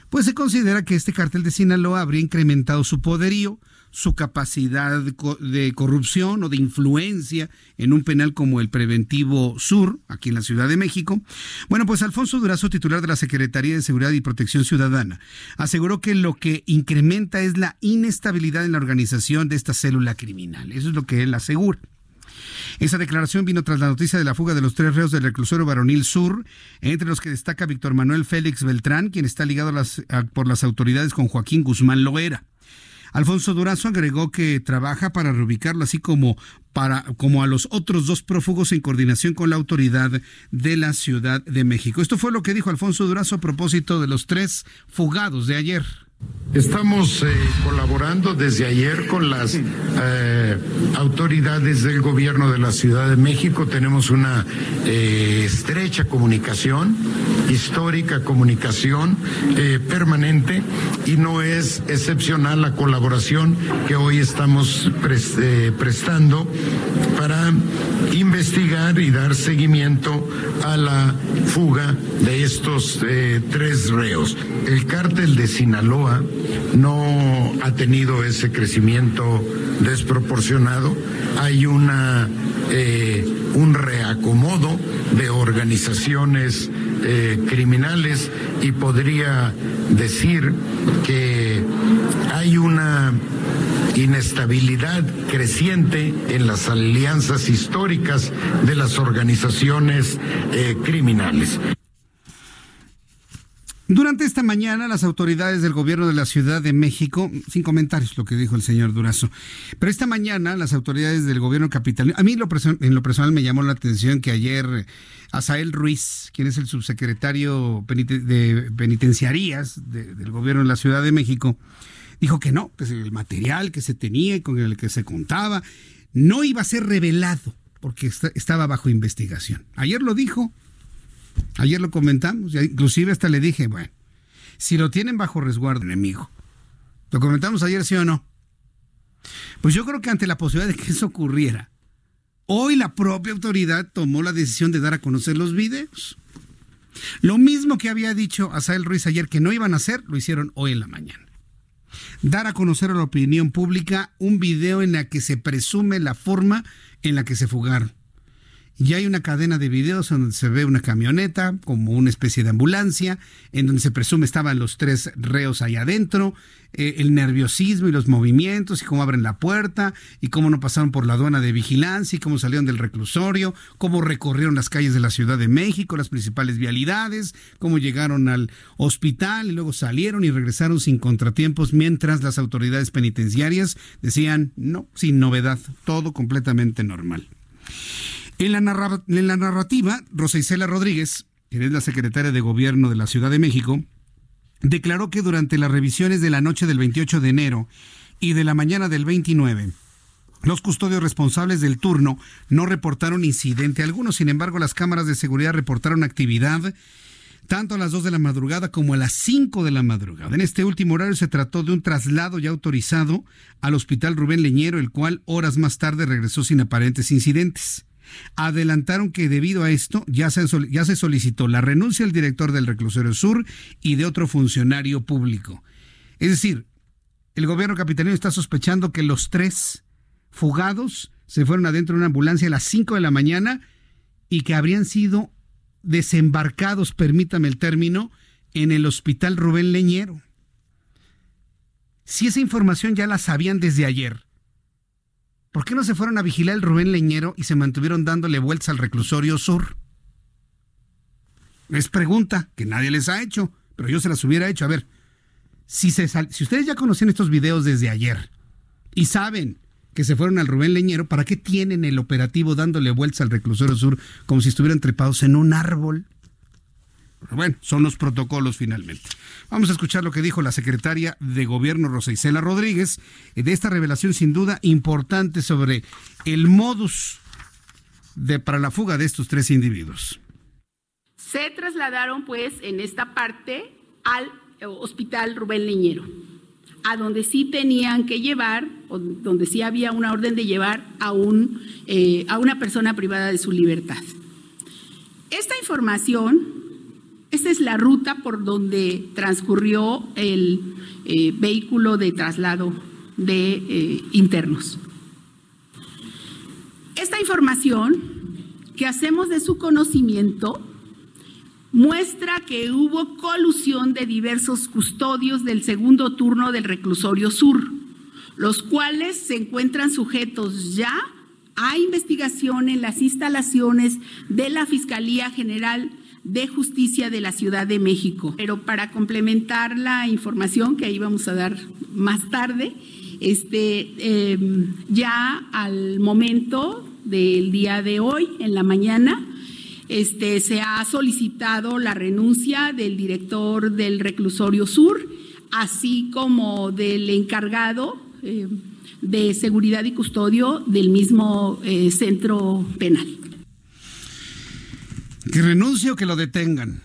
pues se considera que este cartel de Sinaloa habría incrementado su poderío, su capacidad de corrupción o de influencia en un penal como el Preventivo Sur, aquí en la Ciudad de México. Bueno, pues Alfonso Durazo, titular de la Secretaría de Seguridad y Protección Ciudadana, aseguró que lo que incrementa es la inestabilidad en la organización de esta célula criminal. Eso es lo que él asegura. Esa declaración vino tras la noticia de la fuga de los tres reos del reclusorio Varonil Sur, entre los que destaca Víctor Manuel Félix Beltrán, quien está ligado por las autoridades con Joaquín Guzmán Loera. Alfonso Durazo agregó que trabaja para reubicarlo, así como para como a los otros dos prófugos en coordinación con la autoridad de la Ciudad de México. Esto fue lo que dijo Alfonso Durazo a propósito de los tres fugados de ayer. Estamos eh, colaborando desde ayer con las eh, autoridades del gobierno de la Ciudad de México. Tenemos una eh, estrecha comunicación, histórica comunicación permanente y no es excepcional la colaboración que hoy estamos prestando para investigar y dar seguimiento a la fuga de estos tres reos. El cártel de Sinaloa no ha tenido ese crecimiento desproporcionado. Hay una eh, un reacomodo de organizaciones eh, criminales y podría decir que hay una inestabilidad creciente en las alianzas históricas de las organizaciones eh, criminales. Durante esta mañana, las autoridades del gobierno de la Ciudad de México, sin comentarios lo que dijo el señor Durazo, pero esta mañana las autoridades del gobierno capitalino, a mí en lo personal me llamó la atención que ayer Asael Ruiz, quien es el subsecretario de penitenciarías del gobierno de la Ciudad de México, dijo que no, que el material que se tenía y con el que se contaba no iba a ser revelado porque estaba bajo investigación. Ayer lo dijo, Ayer lo comentamos, inclusive hasta le dije, bueno, si lo tienen bajo resguardo enemigo, ¿lo comentamos ayer sí o no? Pues yo creo que ante la posibilidad de que eso ocurriera, hoy la propia autoridad tomó la decisión de dar a conocer los videos. Lo mismo que había dicho Asael Ruiz ayer que no iban a hacer, lo hicieron hoy en la mañana. Dar a conocer a la opinión pública un video en la que se presume la forma en la que se fugaron y hay una cadena de videos donde se ve una camioneta como una especie de ambulancia, en donde se presume estaban los tres reos ahí adentro, eh, el nerviosismo y los movimientos y cómo abren la puerta y cómo no pasaron por la aduana de vigilancia y cómo salieron del reclusorio, cómo recorrieron las calles de la Ciudad de México, las principales vialidades, cómo llegaron al hospital y luego salieron y regresaron sin contratiempos mientras las autoridades penitenciarias decían no, sin novedad, todo completamente normal. En la, narrativa, Rosa Isela Rodríguez, que es la secretaria de Gobierno de la Ciudad de México, declaró que durante las revisiones de la noche del 28 de enero y de la mañana del 29, los custodios responsables del turno no reportaron incidente alguno, sin embargo las cámaras de seguridad reportaron actividad tanto a las 2 de la madrugada como a las 5 de la madrugada. En este último horario se trató de un traslado ya autorizado al Hospital Rubén Leñero, el cual horas más tarde regresó sin aparentes incidentes adelantaron que debido a esto ya se, ya se solicitó la renuncia del director del reclusorio sur y de otro funcionario público. Es decir, el gobierno capitalino está sospechando que los tres fugados se fueron adentro de una ambulancia a las 5 de la mañana y que habrían sido desembarcados, permítame el término, en el hospital Rubén Leñero. Si esa información ya la sabían desde ayer, ¿Por qué no se fueron a vigilar el Rubén Leñero y se mantuvieron dándole vueltas al reclusorio sur? Es pregunta que nadie les ha hecho, pero yo se las hubiera hecho. A ver, si, si ustedes ya conocían estos videos desde ayer y saben que se fueron al Rubén Leñero, ¿para qué tienen el operativo dándole vueltas al reclusorio sur como si estuvieran trepados en un árbol? Bueno, son los protocolos finalmente. Vamos a escuchar lo que dijo la secretaria de Gobierno Rosa Isela Rodríguez de esta revelación sin duda importante sobre el modus de, para la fuga de estos tres individuos. Se trasladaron pues en esta parte al hospital Rubén Leñero, a donde sí tenían que llevar, o donde sí había una orden de llevar a, un, eh, a una persona privada de su libertad. Esta información esta es la ruta por donde transcurrió el eh, vehículo de traslado de eh, internos. Esta información que hacemos de su conocimiento muestra que hubo colusión de diversos custodios del segundo turno del reclusorio sur, los cuales se encuentran sujetos ya a investigación en las instalaciones de la Fiscalía General de Justicia de la Ciudad de México. Pero para complementar la información que ahí vamos a dar más tarde, este, em, ya al momento del día de hoy, en la mañana, este, se ha solicitado la renuncia del director del reclusorio sur, así como del encargado em, de seguridad y custodio del mismo eh, centro penal. Que renuncie o que lo detengan.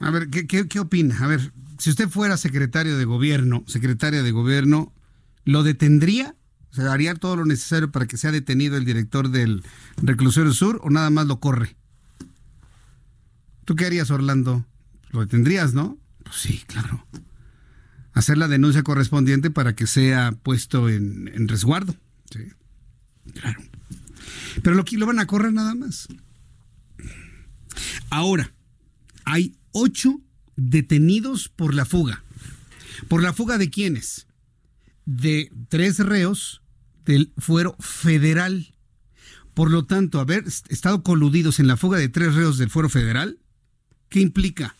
A ver, ¿qué, qué, opina? A ver, si usted fuera secretario de gobierno, secretaria de gobierno, ¿lo detendría? ¿Se haría todo lo necesario para que sea detenido el director del reclusorio sur o nada más lo corre? ¿Tú qué harías, Orlando? Lo detendrías, ¿no? Pues sí, claro. Hacer la denuncia correspondiente para que sea puesto en, en resguardo. Sí, claro. Pero lo, lo van a correr nada más. Ahora, hay ocho detenidos por la fuga. ¿Por la fuga de quiénes? De tres reos del fuero federal. Por lo tanto, haber estado coludidos en la fuga de tres reos del fuero federal, ¿qué implica?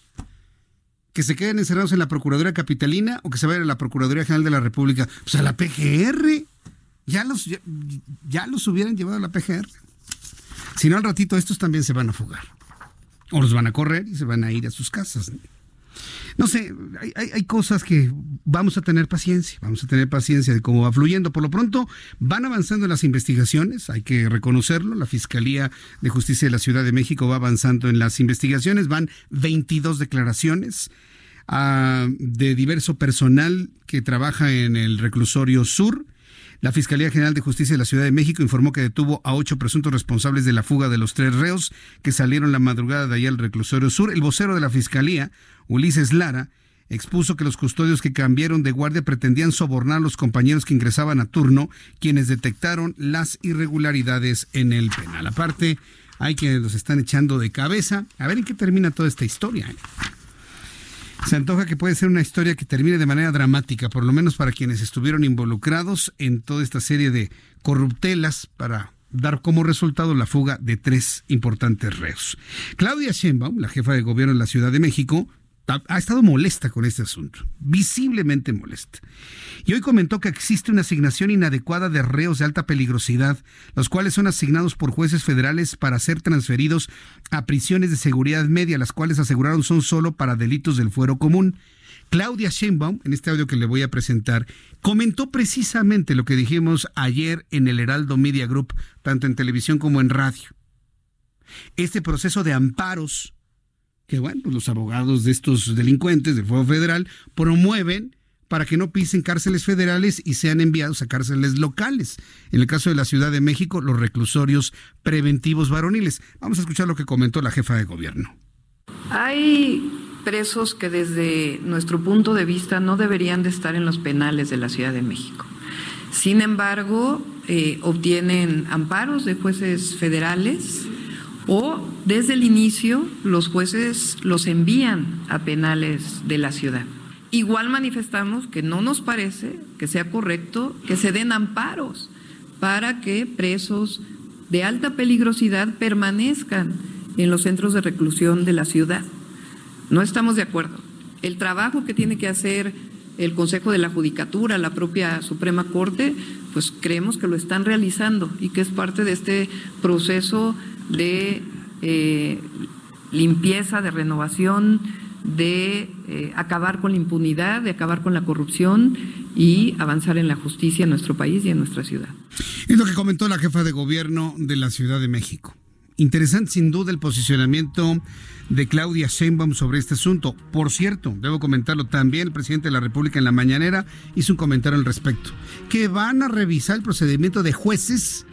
¿Que se queden encerrados en la Procuraduría Capitalina o que se vayan a la Procuraduría General de la República? Pues a la PGR. Ya los, ya, ya los hubieran llevado a la PGR. Si no, al ratito estos también se van a fugar. O los van a correr y se van a ir a sus casas. No sé, hay, cosas que vamos a tener paciencia, vamos a tener paciencia de cómo va fluyendo. Por lo pronto, van avanzando las investigaciones, hay que reconocerlo. La Fiscalía de Justicia de la Ciudad de México va avanzando en las investigaciones, van 22 declaraciones ah, de diverso personal que trabaja en el reclusorio sur. La Fiscalía General de Justicia de la Ciudad de México informó que detuvo a ocho presuntos responsables de la fuga de los tres reos que salieron la madrugada de ayer al reclusorio sur. El vocero de la Fiscalía, Ulises Lara, expuso que los custodios que cambiaron de guardia pretendían sobornar a los compañeros que ingresaban a turno, quienes detectaron las irregularidades en el penal. Aparte, hay quienes los están echando de cabeza. A ver en qué termina toda esta historia. Se antoja que puede ser una historia que termine de manera dramática, por lo menos para quienes estuvieron involucrados en toda esta serie de corruptelas para dar como resultado la fuga de tres importantes reos. Claudia Sheinbaum, la jefa de gobierno de la Ciudad de México, ha estado molesta con este asunto, visiblemente molesta. Y hoy comentó que existe una asignación inadecuada de reos de alta peligrosidad, los cuales son asignados por jueces federales para ser transferidos a prisiones de seguridad media, las cuales aseguraron son solo para delitos del fuero común. Claudia Sheinbaum, en este audio que le voy a presentar, comentó precisamente lo que dijimos ayer en el Heraldo Media Group, tanto en televisión como en radio. Este proceso de amparos que bueno, los abogados de estos delincuentes del Fuego Federal promueven para que no pisen cárceles federales y sean enviados a cárceles locales. En el caso de la Ciudad de México, los reclusorios preventivos varoniles. Vamos a escuchar lo que comentó la jefa de gobierno. Hay presos que desde nuestro punto de vista no deberían de estar en los penales de la Ciudad de México. Sin embargo, eh, obtienen amparos de jueces federales o desde el inicio los jueces los envían a penales de la ciudad. Igual manifestamos que no nos parece que sea correcto que se den amparos para que presos de alta peligrosidad permanezcan en los centros de reclusión de la ciudad. No estamos de acuerdo. El trabajo que tiene que hacer el Consejo de la Judicatura, la propia Suprema Corte, pues creemos que lo están realizando y que es parte de este proceso de eh, limpieza, de renovación, de eh, acabar con la impunidad, de acabar con la corrupción y avanzar en la justicia en nuestro país y en nuestra ciudad. Es lo que comentó la jefa de gobierno de la Ciudad de México. Interesante sin duda el posicionamiento de Claudia Sheinbaum sobre este asunto. Por cierto, debo comentarlo también, el presidente de la República en la mañanera hizo un comentario al respecto, que van a revisar el procedimiento de jueces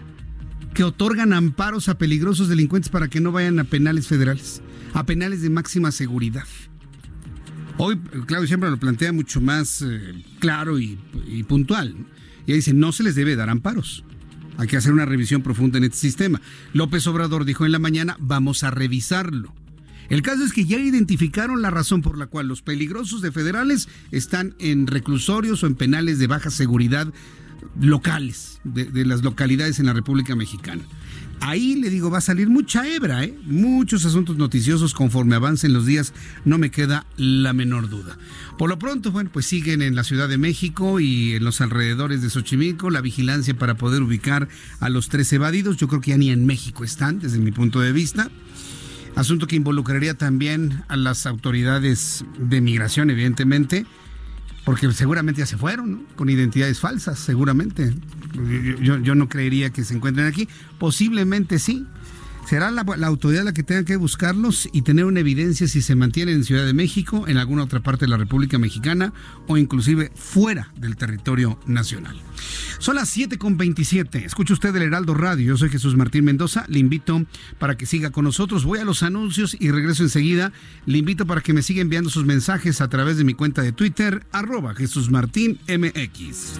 que otorgan amparos a peligrosos delincuentes para que no vayan a penales federales, a penales de máxima seguridad. Hoy Claudia Sheinbaum lo plantea mucho más eh, claro y, y puntual. Y dice, no se les debe dar amparos. Hay que hacer una revisión profunda en este sistema. López Obrador dijo en la mañana, vamos a revisarlo. El caso es que ya identificaron la razón por la cual los peligrosos de federales están en reclusorios o en penales de baja seguridad locales, de, las localidades en la República Mexicana. Ahí le digo, va a salir mucha hebra, ¿eh? muchos asuntos noticiosos conforme avancen los días, no me queda la menor duda. Por lo pronto, bueno, pues siguen en la Ciudad de México y en los alrededores de Xochimilco la vigilancia para poder ubicar a los tres evadidos. Yo creo que ya ni en México están, desde mi punto de vista. Asunto que involucraría también a las autoridades de migración, evidentemente, porque seguramente ya se fueron, con identidades falsas, seguramente. Yo, yo, no creería que se encuentren aquí. Posiblemente sí, Será la, autoridad la que tenga que buscarlos y tener una evidencia si se mantienen en Ciudad de México, en alguna otra parte de la República Mexicana o inclusive fuera del territorio nacional. Son las 7.27. Escucha usted el Heraldo Radio. Yo soy Jesús Martín Mendoza. Le invito para que siga con nosotros. Voy a los anuncios y regreso enseguida. Le invito para que me siga enviando sus mensajes a través de mi cuenta de Twitter, arroba Jesús Martín MX.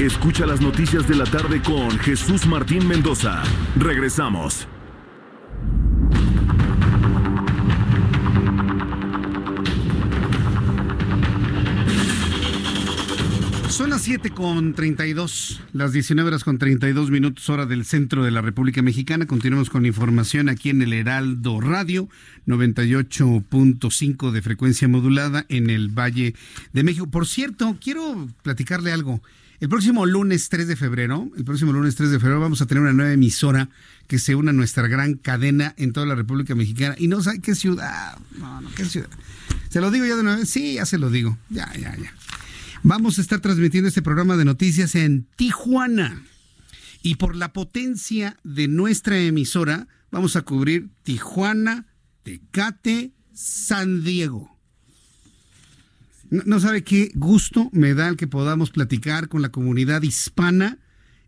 Escucha las noticias de la tarde con Jesús Martín Mendoza. Regresamos. Son las 7 con 32, las 19 horas con 32 minutos hora del centro de la República Mexicana. Continuamos con información aquí en el Heraldo Radio, 98.5 de frecuencia modulada en el Valle de México. Por cierto, quiero platicarle algo. El próximo lunes 3 de febrero, el próximo lunes 3 de febrero vamos a tener una nueva emisora que se una a nuestra gran cadena en toda la República Mexicana. Y no sé qué ciudad, no, no, qué ciudad. ¿Se lo digo ya de una vez? Sí, ya se lo digo. Ya, ya, ya. Vamos a estar transmitiendo este programa de noticias en Tijuana. Y por la potencia de nuestra emisora, vamos a cubrir Tijuana, Tecate, San Diego. No, sabe qué gusto me da el que podamos platicar con la comunidad hispana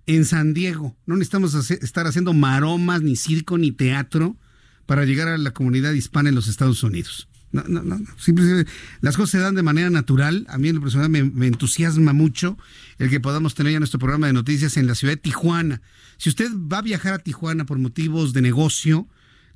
en San Diego. No necesitamos estar haciendo maromas, ni circo, ni teatro para llegar a la comunidad hispana en los Estados Unidos. No, no, no. Simplemente las cosas se dan de manera natural. A mí en lo personal me, me, entusiasma mucho el que podamos tener ya nuestro programa de noticias en la ciudad de Tijuana. Si usted va a viajar a Tijuana por motivos de negocio,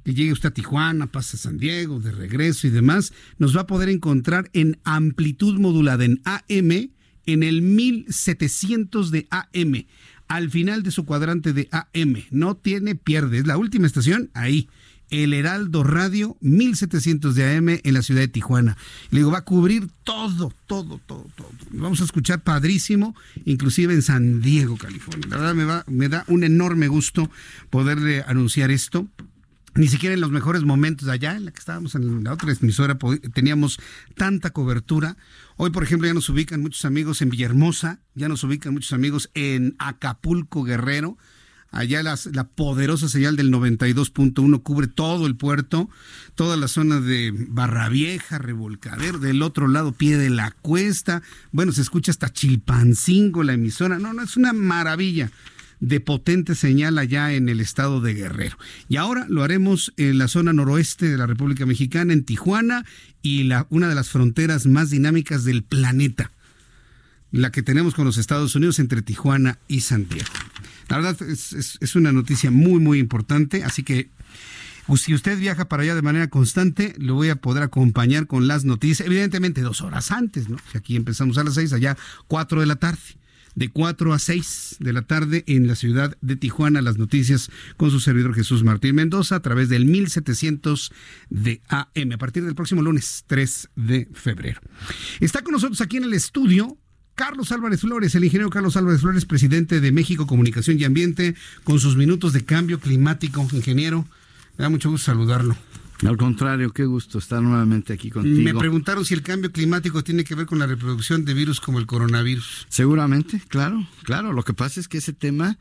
que llegue usted a Tijuana, pasa a San Diego, de regreso y demás, nos va a poder encontrar en amplitud modulada en AM, en el 1700 de AM, al final de su cuadrante de AM. No tiene pierde, es la última estación ahí. El Heraldo Radio 1700 de AM en la ciudad de Tijuana. Le digo, va a cubrir todo, todo, todo, todo. Vamos a escuchar padrísimo, inclusive en San Diego, California. La verdad me, va, me da un enorme gusto poderle anunciar esto ni siquiera en los mejores momentos allá, en la que estábamos en la otra emisora, teníamos tanta cobertura. Hoy, por ejemplo, ya nos ubican muchos amigos en Villahermosa, ya nos ubican muchos amigos en Acapulco Guerrero. Allá la poderosa señal del 92.1 cubre todo el puerto, toda la zona de Barra Vieja, Revolcadero, del otro lado, pie de la cuesta. Bueno, se escucha hasta Chilpancingo, la emisora. No, no, es una maravilla de potente señal allá en el estado de Guerrero. Y ahora lo haremos en la zona noroeste de la República Mexicana, en Tijuana, y la, una de las fronteras más dinámicas del planeta, la que tenemos con los Estados Unidos entre Tijuana y Santiago. La verdad es, una noticia muy, muy importante, así que pues, si usted viaja para allá de manera constante, lo voy a poder acompañar con las noticias, evidentemente dos horas antes, ¿no? Aquí empezamos a las seis, allá cuatro de la tarde. De cuatro a seis de la tarde en la ciudad de Tijuana, las noticias con su servidor Jesús Martín Mendoza a través del 1700 de AM, a partir del próximo lunes 3 de febrero. Está con nosotros aquí en el estudio Carlos Álvarez Flores, el ingeniero Carlos Álvarez Flores, presidente de México Comunicación y Ambiente, con sus minutos de cambio climático. Ingeniero, me da mucho gusto saludarlo. Al contrario, qué gusto estar nuevamente aquí contigo. Me preguntaron si el cambio climático tiene que ver con la reproducción de virus como el coronavirus. Seguramente, claro, claro. Lo que pasa es que ese tema,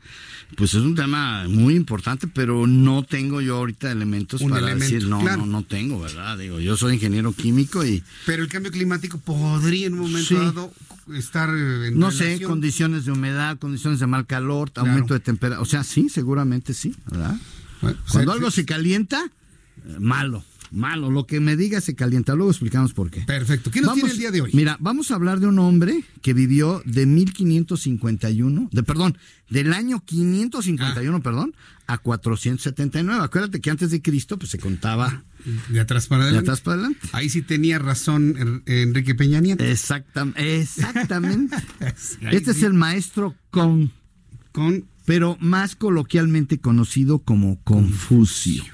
pues es un tema muy importante, pero no tengo yo ahorita elementos para decir, no, no, no tengo, ¿verdad? Digo, yo soy ingeniero químico y... Pero el cambio climático podría en un momento dado estar en No sé, condiciones de humedad, condiciones de mal calor, aumento de temperatura. O sea, sí, seguramente sí, ¿verdad? Cuando algo se calienta malo. Malo, lo que me diga se calienta. Luego explicamos por qué. Perfecto. ¿Qué nos tiene el día de hoy? Mira, vamos a hablar de un hombre que vivió de 1551, de perdón, del año 551, ah. perdón, a 479. Acuérdate que antes de Cristo pues se contaba de atrás para adelante. De atrás para adelante. Ahí sí tenía razón Enrique Peña Nieto. exactamente. este es el maestro con con pero más coloquialmente conocido como Confucio.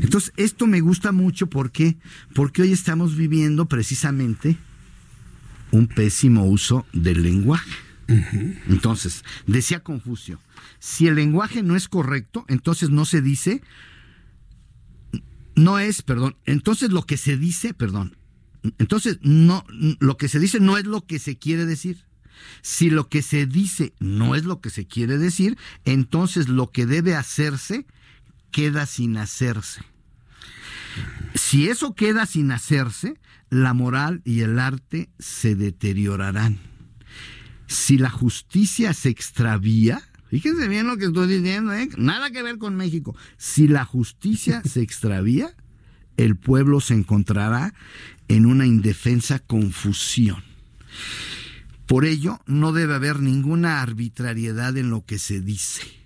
Entonces, esto me gusta mucho porque porque hoy estamos viviendo precisamente un pésimo uso del lenguaje. Entonces, decía Confucio, si el lenguaje no es correcto, entonces no se dice, no es, perdón, entonces lo que se dice, perdón, entonces no, lo que se dice no es lo que se quiere decir. Si lo que se dice no es lo que se quiere decir, entonces lo que debe hacerse queda sin hacerse. Si eso queda sin hacerse, la moral y el arte se deteriorarán. Si la justicia se extravía, fíjense bien lo que estoy diciendo, ¿eh? nada que ver con México. Si la justicia se extravía, el pueblo se encontrará en una indefensa confusión. Por ello, no debe haber ninguna arbitrariedad en lo que se dice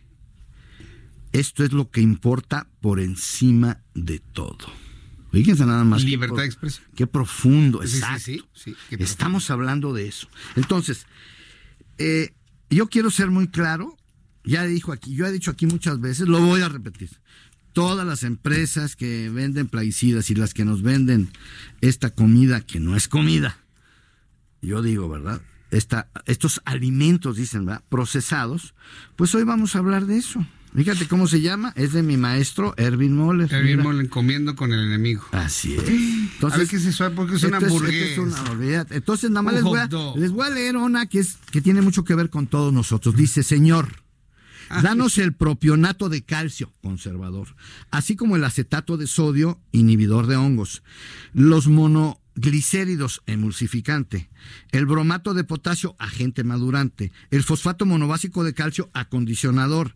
esto es lo que importa por encima de todo. Fíjense nada más. Libertad de expresión. Qué profundo, exacto. Estamos hablando de eso. Entonces, eh, yo quiero ser muy claro. Ya dijo aquí, yo he dicho aquí muchas veces, lo voy a repetir. Todas las empresas que venden plaguicidas y las que nos venden esta comida que no es comida, yo digo, ¿verdad? Esta, estos alimentos, dicen, ¿verdad? Procesados, pues hoy vamos a hablar de eso. Fíjate cómo se llama, es de mi maestro Erwin Moller. Erwin Moller, comiendo con el enemigo. Así es. Entonces, ¿qué es eso? Porque es una hamburguesa. Entonces, nada más les voy, a, les voy, a, leer una que, es, que tiene mucho que ver con todos nosotros. Dice, Señor, ah. danos el propionato de calcio, conservador, así como el acetato de sodio, inhibidor de hongos, los monoglicéridos, emulsificante, el bromato de potasio, agente madurante, el fosfato monobásico de calcio, acondicionador,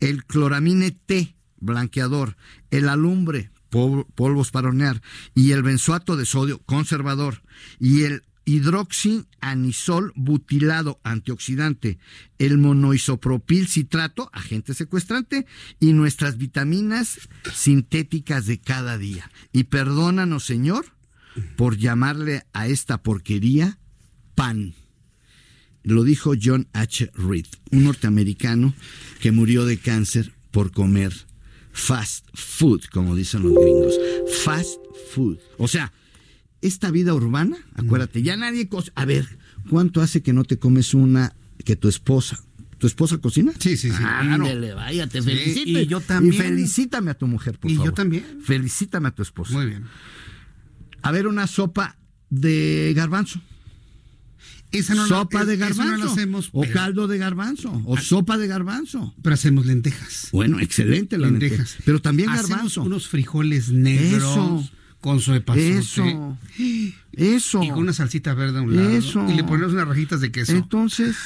el cloramine T, blanqueador, el alumbre, polvos para hornear, y el benzoato de sodio, conservador, y el hidroxianisol butilado antioxidante, el monoisopropil citrato, agente secuestrante, y nuestras vitaminas sintéticas de cada día. Y perdónanos, Señor, por llamarle a esta porquería pan. Lo dijo John H. Reed, un norteamericano que murió de cáncer por comer fast food, como dicen los gringos. Fast food. O sea, esta vida urbana, acuérdate, ya nadie... A ver, ¿cuánto hace que no te comes una que tu esposa ¿Tu esposa cocina? Sí, sí, sí. Ándale, vaya, te felicito. Y yo también. Y felicítame a tu mujer, por favor. Y yo también. Felicítame a tu esposa. Muy bien. A ver, una sopa de garbanzo. Esa no la- sopa de es- eso garbanzo. no la hacemos, o pero- caldo de garbanzo. O sopa de garbanzo. Pero hacemos lentejas. Bueno, excelente la lentejas. lenteja. Pero también Hacemos garbanzo. unos frijoles negros Eso. con su epazote. Eso. Eso. Y con una salsita verde a un lado. Eso. Y le ponemos unas rajitas de queso. Entonces,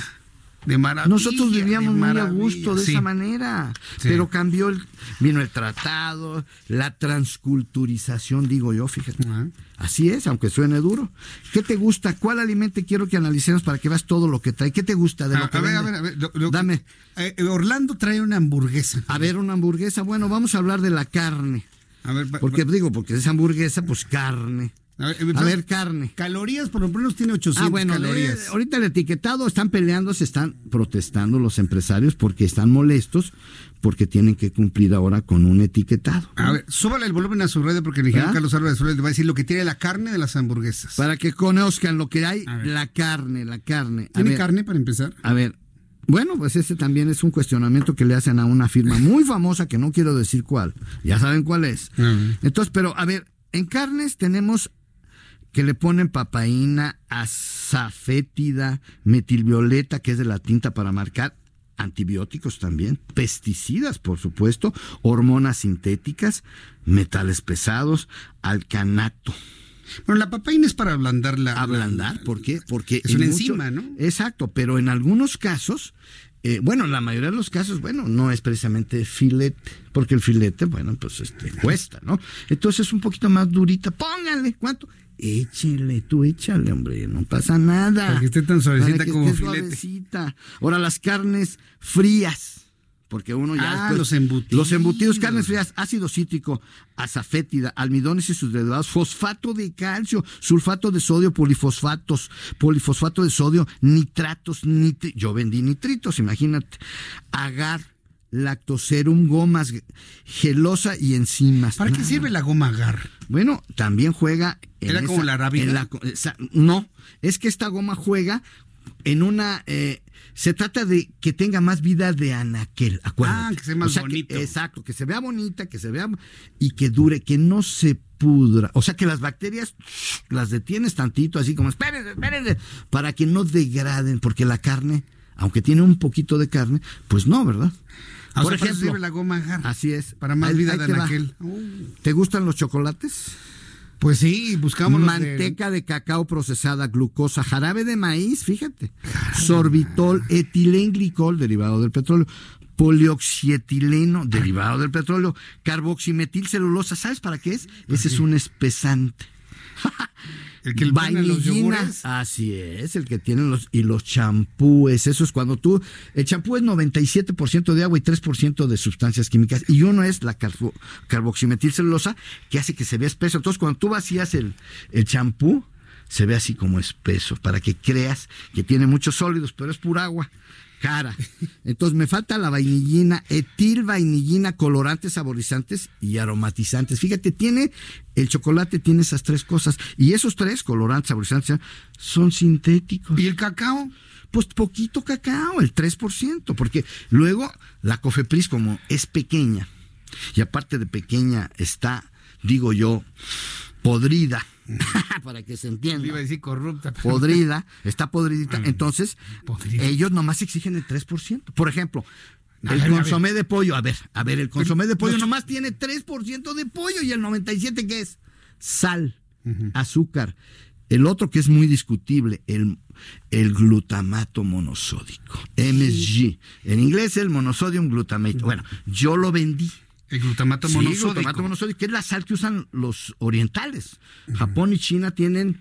de maravilla. nosotros vivíamos muy a gusto de Sí. esa manera. Sí. Pero cambió el, vino el tratado, la transculturización, digo yo, fíjate. Así es, aunque suene duro. ¿Qué te gusta? ¿Cuál alimento quiero que analicemos para que veas todo lo que trae? ¿Qué te gusta de A, lo que a ver, a ver, a ver. lo- lo- Dame. eh, Orlando trae una hamburguesa. A ver, una hamburguesa. Bueno, vamos a hablar de la carne. A ver, Porque digo, porque es hamburguesa, pues carne. A ver, A ver, carne. Calorías, por lo menos tiene 800 Ah, bueno, calorías. eh, ahorita el etiquetado están peleando, se están protestando los empresarios porque están molestos porque tienen que cumplir ahora con un etiquetado. A ver, súbale el volumen a su radio porque el ingeniero ¿Ah? Carlos Álvarez Flores le va a decir lo que tiene la carne de las hamburguesas. Para que conozcan lo que hay, la carne, la carne. A ¿Tiene ver, carne para empezar? A ver, bueno, pues ese también es un cuestionamiento que le hacen a una firma muy famosa que no quiero decir cuál. Ya saben cuál es. Entonces, pero a ver, en carnes tenemos que le ponen papaína, azafétida, metilvioleta, que es de la tinta para marcar, antibióticos también, pesticidas, por supuesto, hormonas sintéticas, metales pesados, alcanato. Bueno, la papaína es para ablandar la. Ablandar, ¿por qué? Porque Es una mucho- enzima, ¿no? Exacto, pero en algunos casos, eh, bueno, en la mayoría de los casos, bueno, no es precisamente filete, porque el filete, bueno, pues este, cuesta, ¿no? Entonces es un poquito más durita. Póngale, ¿cuánto? Échele, tú échale, hombre, no pasa nada. Para que esté tan suavecita Para que como esté filete. suavecita. Ahora, las carnes frías. Porque uno ya. Ah, los embutidos. Los embutidos, carnes frías, ácido cítrico, azafétida, almidones y sus derivados, fosfato de calcio, sulfato de sodio, polifosfatos, polifosfato de sodio, nitratos, nitri yo vendí nitritos, imagínate. Agar, lactoserum, gomas, gelosa y enzimas. ¿Para qué sirve la goma agar? Bueno, también juega. en ¿Era como la arábiga? no, es que esta goma juega en una. eh, se trata de que tenga más vida de anaquel, acuérdate. Ah, que sea más O sea, bonito. exacto, que se vea bonita, que se vea. y que dure, que no se pudra. O sea, que las bacterias las detienes tantito, así como, espérense, espérense, para que no degraden, porque la carne, aunque tiene un poquito de carne, pues no, ¿verdad? Ah, o Por sea, ejemplo, sirve la goma agar. así es. Para más Ahí- vida ahí de te. ¿Te gustan los chocolates? Pues sí, buscamos los de- Manteca de... cacao procesada, glucosa, jarabe de maíz, fíjate. Sorbitol, etilenglicol, derivado del petróleo. Polioxietileno, derivado del petróleo. Carboximetilcelulosa, ¿sabes para qué es? Ese es un espesante. El que los Vainillina, yogures. así es, el que tienen los y los champúes, eso es cuando tú el champú es 97% de agua y 3% de sustancias químicas y uno es la carbo- carboximetilcelulosa que hace que se vea espeso. Entonces, cuando tú vacías el el champú se ve así como espeso para que creas que tiene muchos sólidos, pero es pura agua. Cara. Entonces me falta la vainillina, etil vainillina, colorantes, saborizantes y aromatizantes. Fíjate, tiene el chocolate tiene esas tres cosas y esos tres colorantes, saborizantes son sintéticos. ¿Y el cacao? Pues poquito cacao, el 3%, porque luego la Cofepris como es pequeña y aparte de pequeña está, digo yo, podrida, para que se entienda. Iba a decir corrupta. pero- Podrida, está podridita. Mm. Entonces, Podrida. ellos nomás exigen el 3%. Por ejemplo, el ver, consomé de pollo, a ver, a ver, el consomé de pollo nomás tiene 3% de pollo y el 97% que es sal, azúcar. El otro que es muy discutible, el, el glutamato monosódico, MSG. En inglés el monosodium glutamate. Bueno, yo lo vendí. El glutamato Sí, monosódico. glutamato monosódico, que es la sal que usan los orientales. Japón y China tienen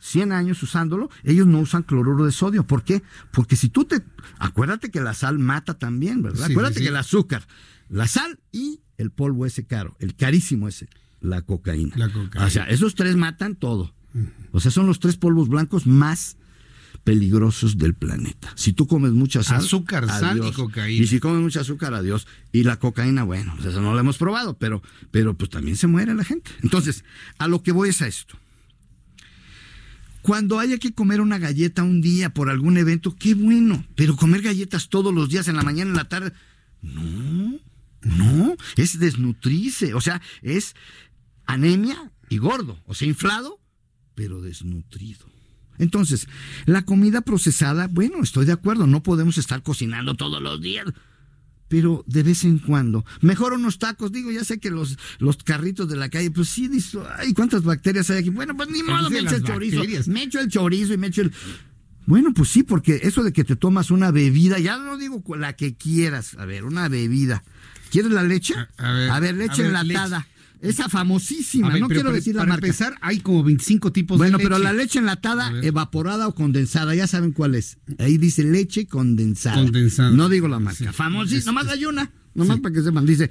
100 años usándolo, ellos no usan cloruro de sodio. ¿Por qué? Porque si tú te... Acuérdate que la sal mata también, ¿verdad? Sí, acuérdate sí, que el azúcar, la sal y el polvo ese caro, el carísimo ese, la cocaína. La cocaína. O sea, esos tres matan todo. O sea, son los tres polvos blancos más peligrosos del planeta. Si tú comes mucha sal, Azúcar, sal y cocaína. Y si comes mucha azúcar, adiós. Y la cocaína, bueno, pues eso no lo hemos probado, pero, pero pues también se muere la gente. Entonces, a lo que voy es a esto. Cuando haya que comer una galleta un día por algún evento, qué bueno. Pero comer galletas todos los días, en la mañana, en la tarde, no, no, es desnutrirse. O sea, es anemia y gordo. O sea, inflado, pero desnutrido. Entonces, la comida procesada, bueno, estoy de acuerdo, no podemos estar cocinando todos los días pero de vez en cuando. Mejor unos tacos, digo, ya sé que los, los carritos de la calle, pues sí, dice, ay, ¿cuántas bacterias hay aquí? Bueno, pues ni modo, me echo el chorizo, me echo el chorizo y me echo el... Bueno, pues sí, porque eso de que te tomas una bebida, ya no digo la que quieras, a ver, una bebida. ¿Quieres la leche? A, ver, leche enlatada. Esa famosísima, no quiero decir la para marca. empezar, hay como 25 tipos bueno, de leche. pero la leche enlatada, evaporada o condensada, ya saben cuál es. Ahí dice leche condensada. Condensada. No digo la marca. Famosísima, nomás hay una. Nomás para que sepan, dice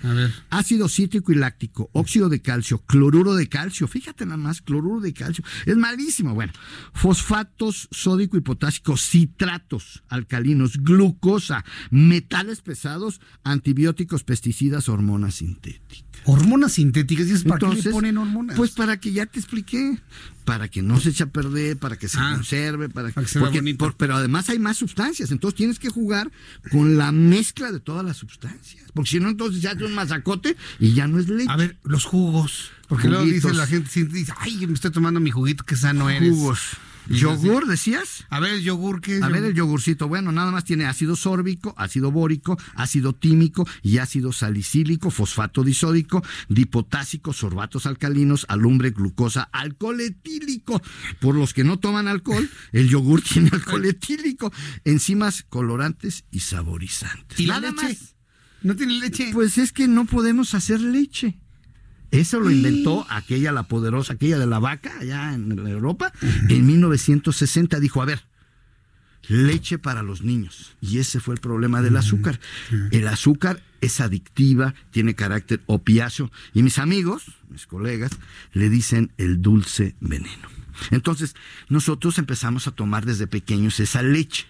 ácido cítrico y láctico, óxido de calcio, cloruro de calcio, fíjate nada más, cloruro de calcio, es malísimo. Bueno, fosfatos sódico y potásico, citratos alcalinos, glucosa, metales pesados, antibióticos, pesticidas, hormonas sintéticas. Hormonas sintéticas, ¿y es para qué le Entonces, ponen hormonas? Pues para que ya te expliqué, para que no se eche a perder, para que se conserve, para, Ah. que se porque- por- pero además hay más sustancias, entonces tienes que jugar con la mezcla de todas las sustancias, porque si no entonces se hace un mazacote y ya no es leche. A ver, los jugos. Porque luego dice la gente, dice, ay, me estoy tomando mi juguito, que sano eres. Jugos. ¿Yogur, así- decías? A ver, el yogur, ¿qué es? A ver el yogurcito, bueno, nada más tiene ácido sórbico, ácido bórico, ácido tímico y ácido salicílico, fosfato disódico, dipotásico, sorbatos alcalinos, alumbre, glucosa, alcohol etílico. Por los que no toman alcohol, el yogur tiene alcohol etílico, enzimas colorantes y saborizantes. ¿Y la nada leche? más. ¿No tiene leche? Pues es que no podemos hacer leche. Eso lo inventó aquella, la poderosa, aquella de la vaca, allá en Europa, en 1960. Dijo, a ver, leche para los niños. Y ese fue el problema del azúcar. El azúcar es adictiva, tiene carácter opiáceo. Y mis amigos, mis colegas, le dicen el dulce veneno. Entonces, nosotros empezamos a tomar desde pequeños esa leche.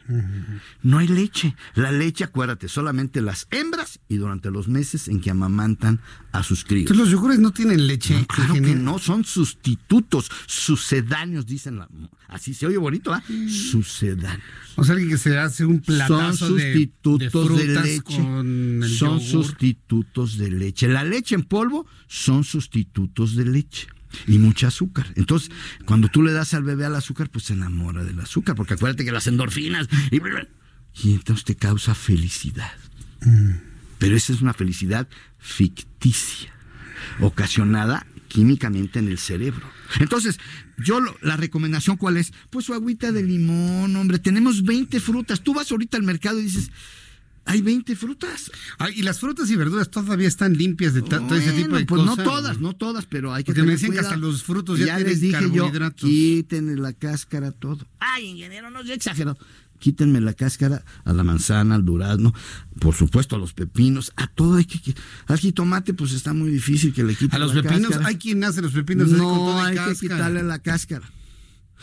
No hay leche. La leche, acuérdate, solamente las hembras y durante los meses en que amamantan a sus críos. Entonces los yogures no tienen leche. No, claro que no, son sustitutos, sucedáneos, dicen. la- así se oye bonito, ¿ah? Sucedáneos. O sea, alguien que se hace un Son platazo de, sustitutos de, leche. con el Son yogur. sustitutos de leche. La leche en polvo son sustitutos de leche. Y mucha azúcar. Entonces, cuando tú le das al bebé al azúcar, pues se enamora del azúcar, porque acuérdate que las endorfinas y, y entonces te causa felicidad. Mm. Pero esa es una felicidad ficticia, ocasionada químicamente en el cerebro. Entonces, yo lo- la recomendación cuál es? Pues su agüita de limón, hombre, tenemos 20 frutas. Tú vas ahorita al mercado y dices, hay 20 frutas. Y las frutas y verduras todavía están limpias de todo ese tipo de pues cosas. no todas, no todas, pero hay que Porque me tener dicen que hasta los frutos ya les tienen dije yo, carbohidratos. quítenle la cáscara a todo. Ay, ingeniero, no, yo exagero. Quítenme la cáscara a la manzana, al durazno, por supuesto a los pepinos, a todo hay que, que- al jitomate pues está muy difícil que le quiten A los la pepinos, cáscara. hay quien hace los pepinos con No toda hay que quitarle la cáscara.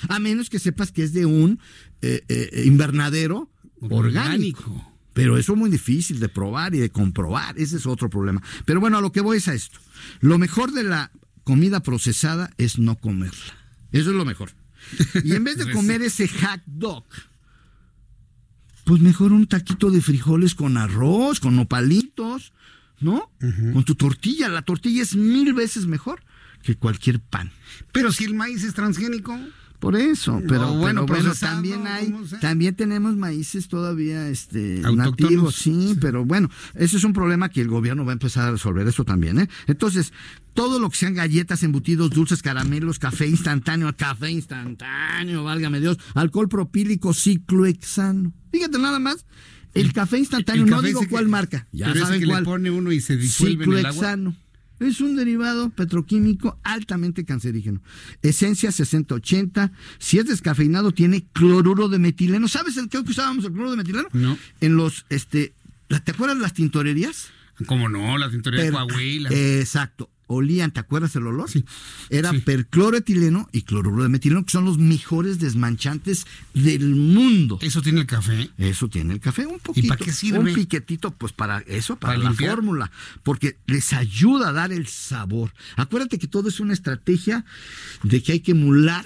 A menos que sepas que es de un eh, eh, invernadero orgánico. Pero eso es muy difícil de probar y de comprobar. Ese es otro problema. Pero bueno, a lo que voy es a esto. Lo mejor de la comida procesada es no comerla. Eso es lo mejor. Y en vez de comer ese hot dog, pues mejor un taquito de frijoles con arroz, con nopalitos, ¿no? Con tu tortilla. La tortilla es mil veces mejor que cualquier pan. Pero si el maíz es transgénico. Por eso, pero bueno, procesado, también hay, también tenemos maíces todavía este nativos, sí, pero bueno, ese es un problema que el gobierno va a empezar a resolver eso también, ¿eh? Entonces, todo lo que sean galletas, embutidos, dulces, caramelos, café instantáneo, café instantáneo, válgame Dios, alcohol propílico, ciclohexano. Fíjate nada más, el café instantáneo, el no café digo que- cuál marca, ya pero ese saben que cuál. le pone uno y se disuelve en el agua. Es un derivado petroquímico altamente cancerígeno. Esencia 6080. Si es descafeinado, tiene cloruro de metileno. ¿Sabes en qué usábamos el cloruro de metileno? No. En los, este, ¿te acuerdas de las tintorerías? ¿Cómo no? La tintorería de Coahuila. Exacto. Olían, ¿te acuerdas el olor? Sí. Era percloroetileno y cloruro de metileno, que son los mejores desmanchantes del mundo. ¿Eso tiene el café? Eso tiene el café, un poquito. ¿Y para qué sirve? Un piquetito, pues para eso, para, ¿Para la limpiar? fórmula. Porque les ayuda a dar el sabor. Acuérdate que todo es una estrategia de que hay que emular,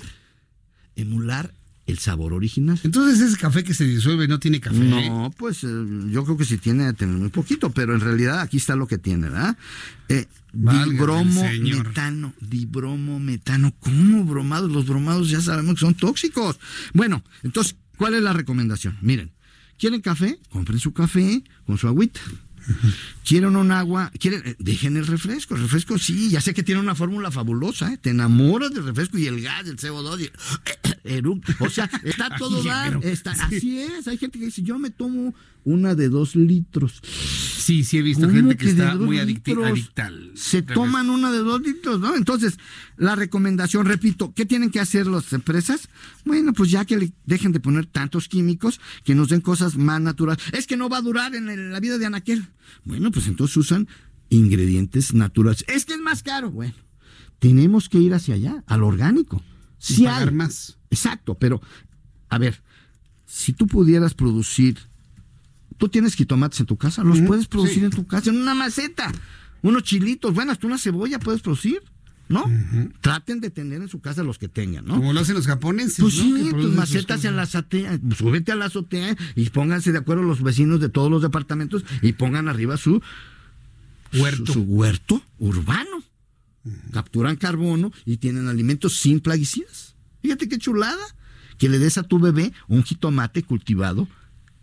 emular el sabor original. Entonces ese café que se disuelve no tiene café. No, pues eh, yo creo que sí tiene tener muy poquito, pero en realidad aquí está lo que tiene, ¿verdad? Eh, dibromo metano, dibromo metano. ¿Cómo bromados? Los bromados ya sabemos que son tóxicos. Bueno, entonces, ¿cuál es la recomendación? Miren, ¿quieren café? Compren su café con su agüita. ¿Quieren un agua? ¿Quieren? Eh, dejen el refresco. El refresco sí, ya sé que tiene una fórmula fabulosa. ¿eh? Te enamoras del refresco y el gas, el CO2. o sea, está todo dar. Así es. Hay gente que dice, yo me tomo una de dos litros. Sí, sí he visto gente que, está muy adictal. Se toman una de dos litros, ¿no? Entonces, la recomendación, repito, ¿qué tienen que hacer las empresas? Bueno, pues ya que le dejen de poner tantos químicos, que nos den cosas más naturales. Es que no va a durar en la vida de Anaquel. Bueno, pues entonces usan ingredientes naturales. Es que es más caro. Bueno, tenemos que ir hacia allá, al orgánico. Sí pagar más. Exacto, pero a ver, si tú pudieras producir, tú tienes jitomates en tu casa, los puedes producir en tu casa, en una maceta, unos chilitos, bueno, hasta una cebolla puedes producir. ¿no? Traten de tener en su casa los que tengan, ¿no? Como lo hacen los japoneses. Pues sí, tus macetas en la azotea, súbete a la azotea y pónganse de acuerdo los vecinos de todos los departamentos y pongan arriba su huerto, su, huerto urbano. Capturan carbono y tienen alimentos sin plaguicidas. Fíjate qué chulada que le des a tu bebé un jitomate cultivado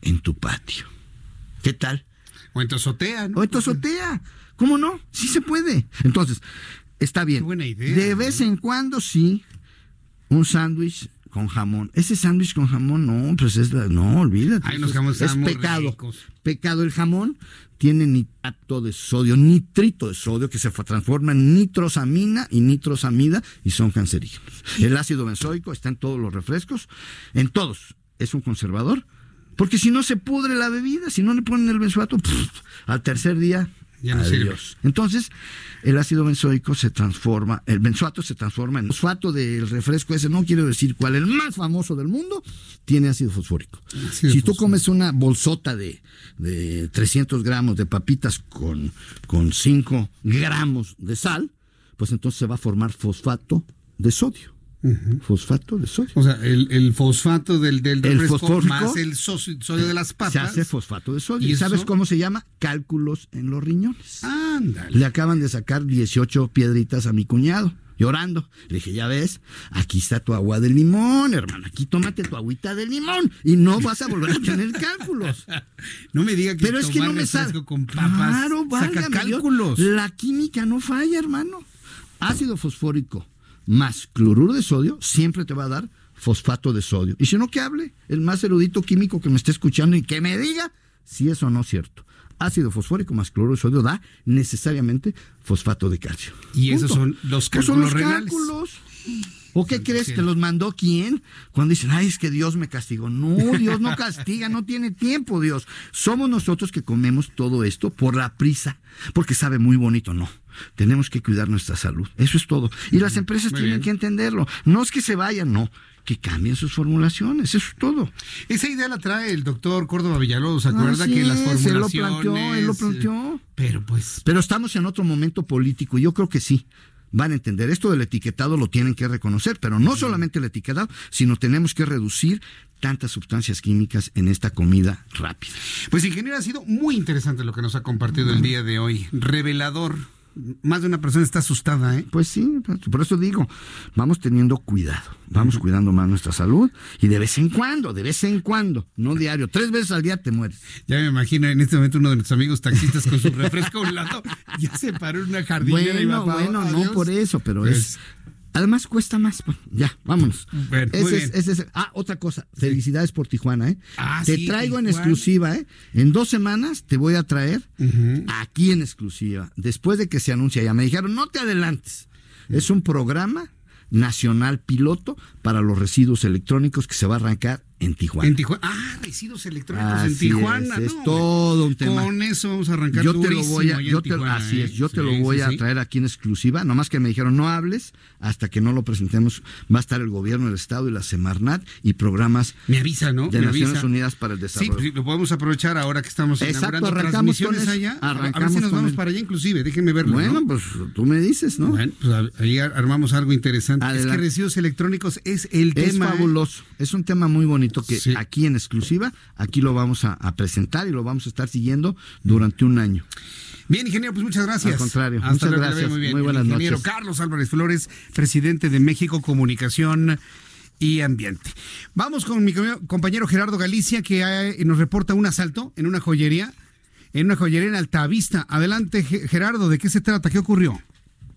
en tu patio. ¿Qué tal? O en tu azotea, ¿no? O en tu azotea. ¿Cómo no? Sí se puede. Entonces, Está bien. De vez en cuando sí, un sándwich con jamón. Ese sándwich con jamón, no, pues es la, no, olvídate. es, pecado. Pecado. El jamón tiene nitrato de sodio, nitrito de sodio que se transforma en nitrosamina y nitrosamida y son cancerígenos. El ácido benzoico está en todos los refrescos, en todos. Es un conservador. Porque si no se pudre la bebida, si no le ponen el benzoato, al tercer día entonces, el ácido benzoico se transforma, el benzoato se transforma en fosfato del refresco ese, no quiero decir cuál, el más famoso del mundo, tiene ácido fosfórico. si tú comes una bolsota de, de 300 gramos de papitas con, con 5 gramos de sal, pues entonces se va a formar fosfato de sodio. Fosfato de sodio. O sea, el, fosfato del, del refresco más el sodio de las papas. Se hace fosfato de sodio. ¿Y sabes cómo se llama? Cálculos en los riñones. Ándale. Le acaban de sacar 18 piedritas a mi cuñado llorando. Le dije, ya ves, aquí está tu agua de limón, hermano. Aquí tómate tu agüita de limón y no vas a volver a tener cálculos. no me diga que Pero es que no me sale. con papas claro, saca cálculos. la química no falla, hermano. Ácido fosfórico más cloruro de sodio siempre te va a dar fosfato de sodio. Y si no, que hable el más erudito químico que me esté escuchando y que me diga si eso no es cierto. Ácido fosfórico más cloruro de sodio da necesariamente fosfato de calcio. Y esos son los cálculos, son los cálculos. ¿O qué crees? ¿Te los mandó quién? Cuando dicen, ay, es que Dios me castigó. No, Dios no castiga, no tiene tiempo, Dios. Somos nosotros que comemos todo esto por la prisa, porque sabe muy bonito, no. Tenemos que cuidar nuestra salud. Eso es todo. Y las empresas tienen que entenderlo. No es que se vayan, no que cambien sus formulaciones, eso es todo. Esa idea la trae el doctor Córdoba Villalobos, ¿se acuerda que las formulaciones... Él lo planteó, él lo planteó. Pero pues... Pero estamos en otro momento político, yo creo que sí van a entender. Esto del etiquetado lo tienen que reconocer, pero no solamente el etiquetado, sino tenemos que reducir tantas sustancias químicas en esta comida rápida. Pues ingeniero, ha sido muy interesante lo que nos ha compartido el día de hoy. Revelador más de una persona está asustada, ¿eh? Pues sí, por eso digo, vamos teniendo cuidado, vamos cuidando más nuestra salud y de vez en cuando, de vez en cuando, no diario, tres veces al día te mueres. Ya me imagino en este momento uno de nuestros amigos taxistas con su refresco a un lado, ya se paró en una jardinera bueno, y va Bueno, no por eso, pero pues es Además cuesta más. ya, vámonos. ah, otra cosa. Felicidades por Tijuana, ¿eh? Ah, te traigo en exclusiva, ¿eh? En dos semanas te voy a traer aquí en exclusiva. Después de que se anuncia, ya me dijeron, no te adelantes. Es un programa nacional piloto para los residuos electrónicos que se va a arrancar en Tijuana. En Tijuana. Ah, residuos electrónicos en Tijuana. Es, todo un tema. Con eso vamos a arrancar yo te lo voy a, yo te, Así es, yo te lo voy a traer aquí en exclusiva. Nomás que me dijeron no hables hasta que no lo presentemos. Va a estar el gobierno del Estado y la Semarnat y programas me avisa, ¿no? de Naciones Unidas para el Desarrollo. Sí, lo podemos aprovechar ahora que estamos Exacto, arrancamos con allá. Arrancamos a ver si nos vamos para allá inclusive, déjenme verlo. Bueno, pues tú me dices, ¿no? Bueno, pues ahí armamos algo interesante. Es que residuos electrónicos es el tema. Es ¿eh? fabuloso. Es un tema muy bonito que aquí en exclusiva, aquí lo vamos a, presentar y lo vamos a estar siguiendo durante un año. Bien, ingeniero, pues muchas gracias. Al contrario, muchas gracias. Muy, bien. buenas ingeniero Carlos Álvarez Flores, presidente de México Comunicación y Ambiente. Vamos con mi compañero Gerardo Galicia, que nos reporta un asalto en una joyería, en una joyería en Altavista. Adelante, Gerardo, ¿de qué se trata? ¿Qué ocurrió?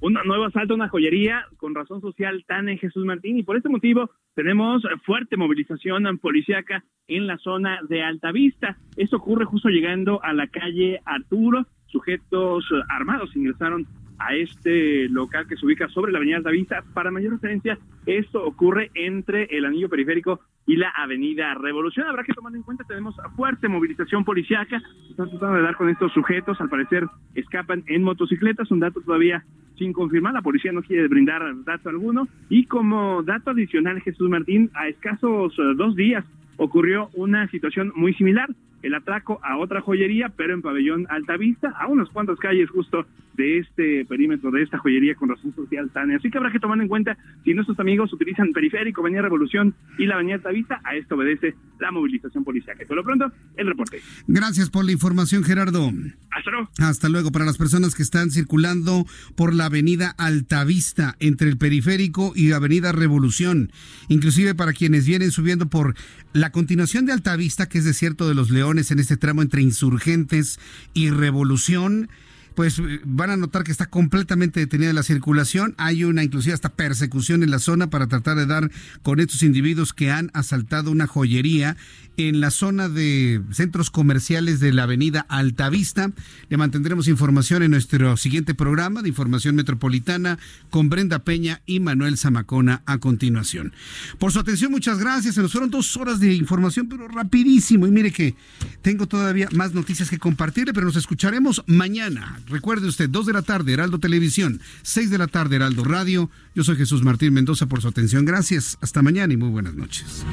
Un nuevo asalto a una joyería con razón social tan en Jesús Martín y por este motivo tenemos fuerte movilización policíaca en la zona de Altavista. Esto ocurre justo llegando a la calle Arturo. Sujetos armados ingresaron a este local que se ubica sobre la avenida Altavista. Para mayor referencia, esto ocurre entre el anillo periférico y la avenida Revolución. Habrá que tomar en cuenta, tenemos fuerte movilización policiaca. Están tratando de dar con estos sujetos. Al parecer escapan en motocicletas. Un dato todavía sin confirmar. La policía no quiere brindar dato alguno. Y como dato adicional, Jesús Martín, a escasos eh, dos días ocurrió una situación muy similar el atraco a otra joyería, pero en pabellón Altavista, a unas cuantas calles justo de este perímetro, de esta joyería con razón social tan. Así que habrá que tomar en cuenta si nuestros amigos utilizan Periférico, Avenida Revolución y la Avenida Altavista, a esto obedece la movilización policial. Por lo pronto, el reporte. Gracias por la información, Gerardo. Hasta luego. Hasta luego. Para las personas que están circulando por la Avenida Altavista, entre el Periférico y Avenida Revolución, inclusive para quienes vienen subiendo por la continuación de Altavista, que es Desierto de los Leones, en este tramo entre Insurgentes y Revolución, pues eh, van a notar que está completamente detenida la circulación. Hay una inclusive hasta persecución en la zona para tratar de dar con estos individuos que han asaltado una joyería en la zona de centros comerciales de la avenida Altavista. Le mantendremos información en nuestro siguiente programa de información metropolitana con Brenda Peña y Manuel Zamacona a continuación. Por su atención, muchas gracias. Se nos fueron dos horas de información, pero rapidísimo. Y mire que tengo todavía más noticias que compartirle, pero nos escucharemos mañana. Recuerde usted, 2 de la tarde, Heraldo Televisión, 6 de la tarde, Heraldo Radio. Yo soy Jesús Martín Mendoza por su atención. Gracias. Hasta mañana y muy buenas noches.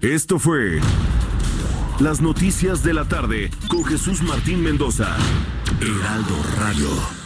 Esto fue Las Noticias de la Tarde con Jesús Martín Mendoza. Heraldo Radio.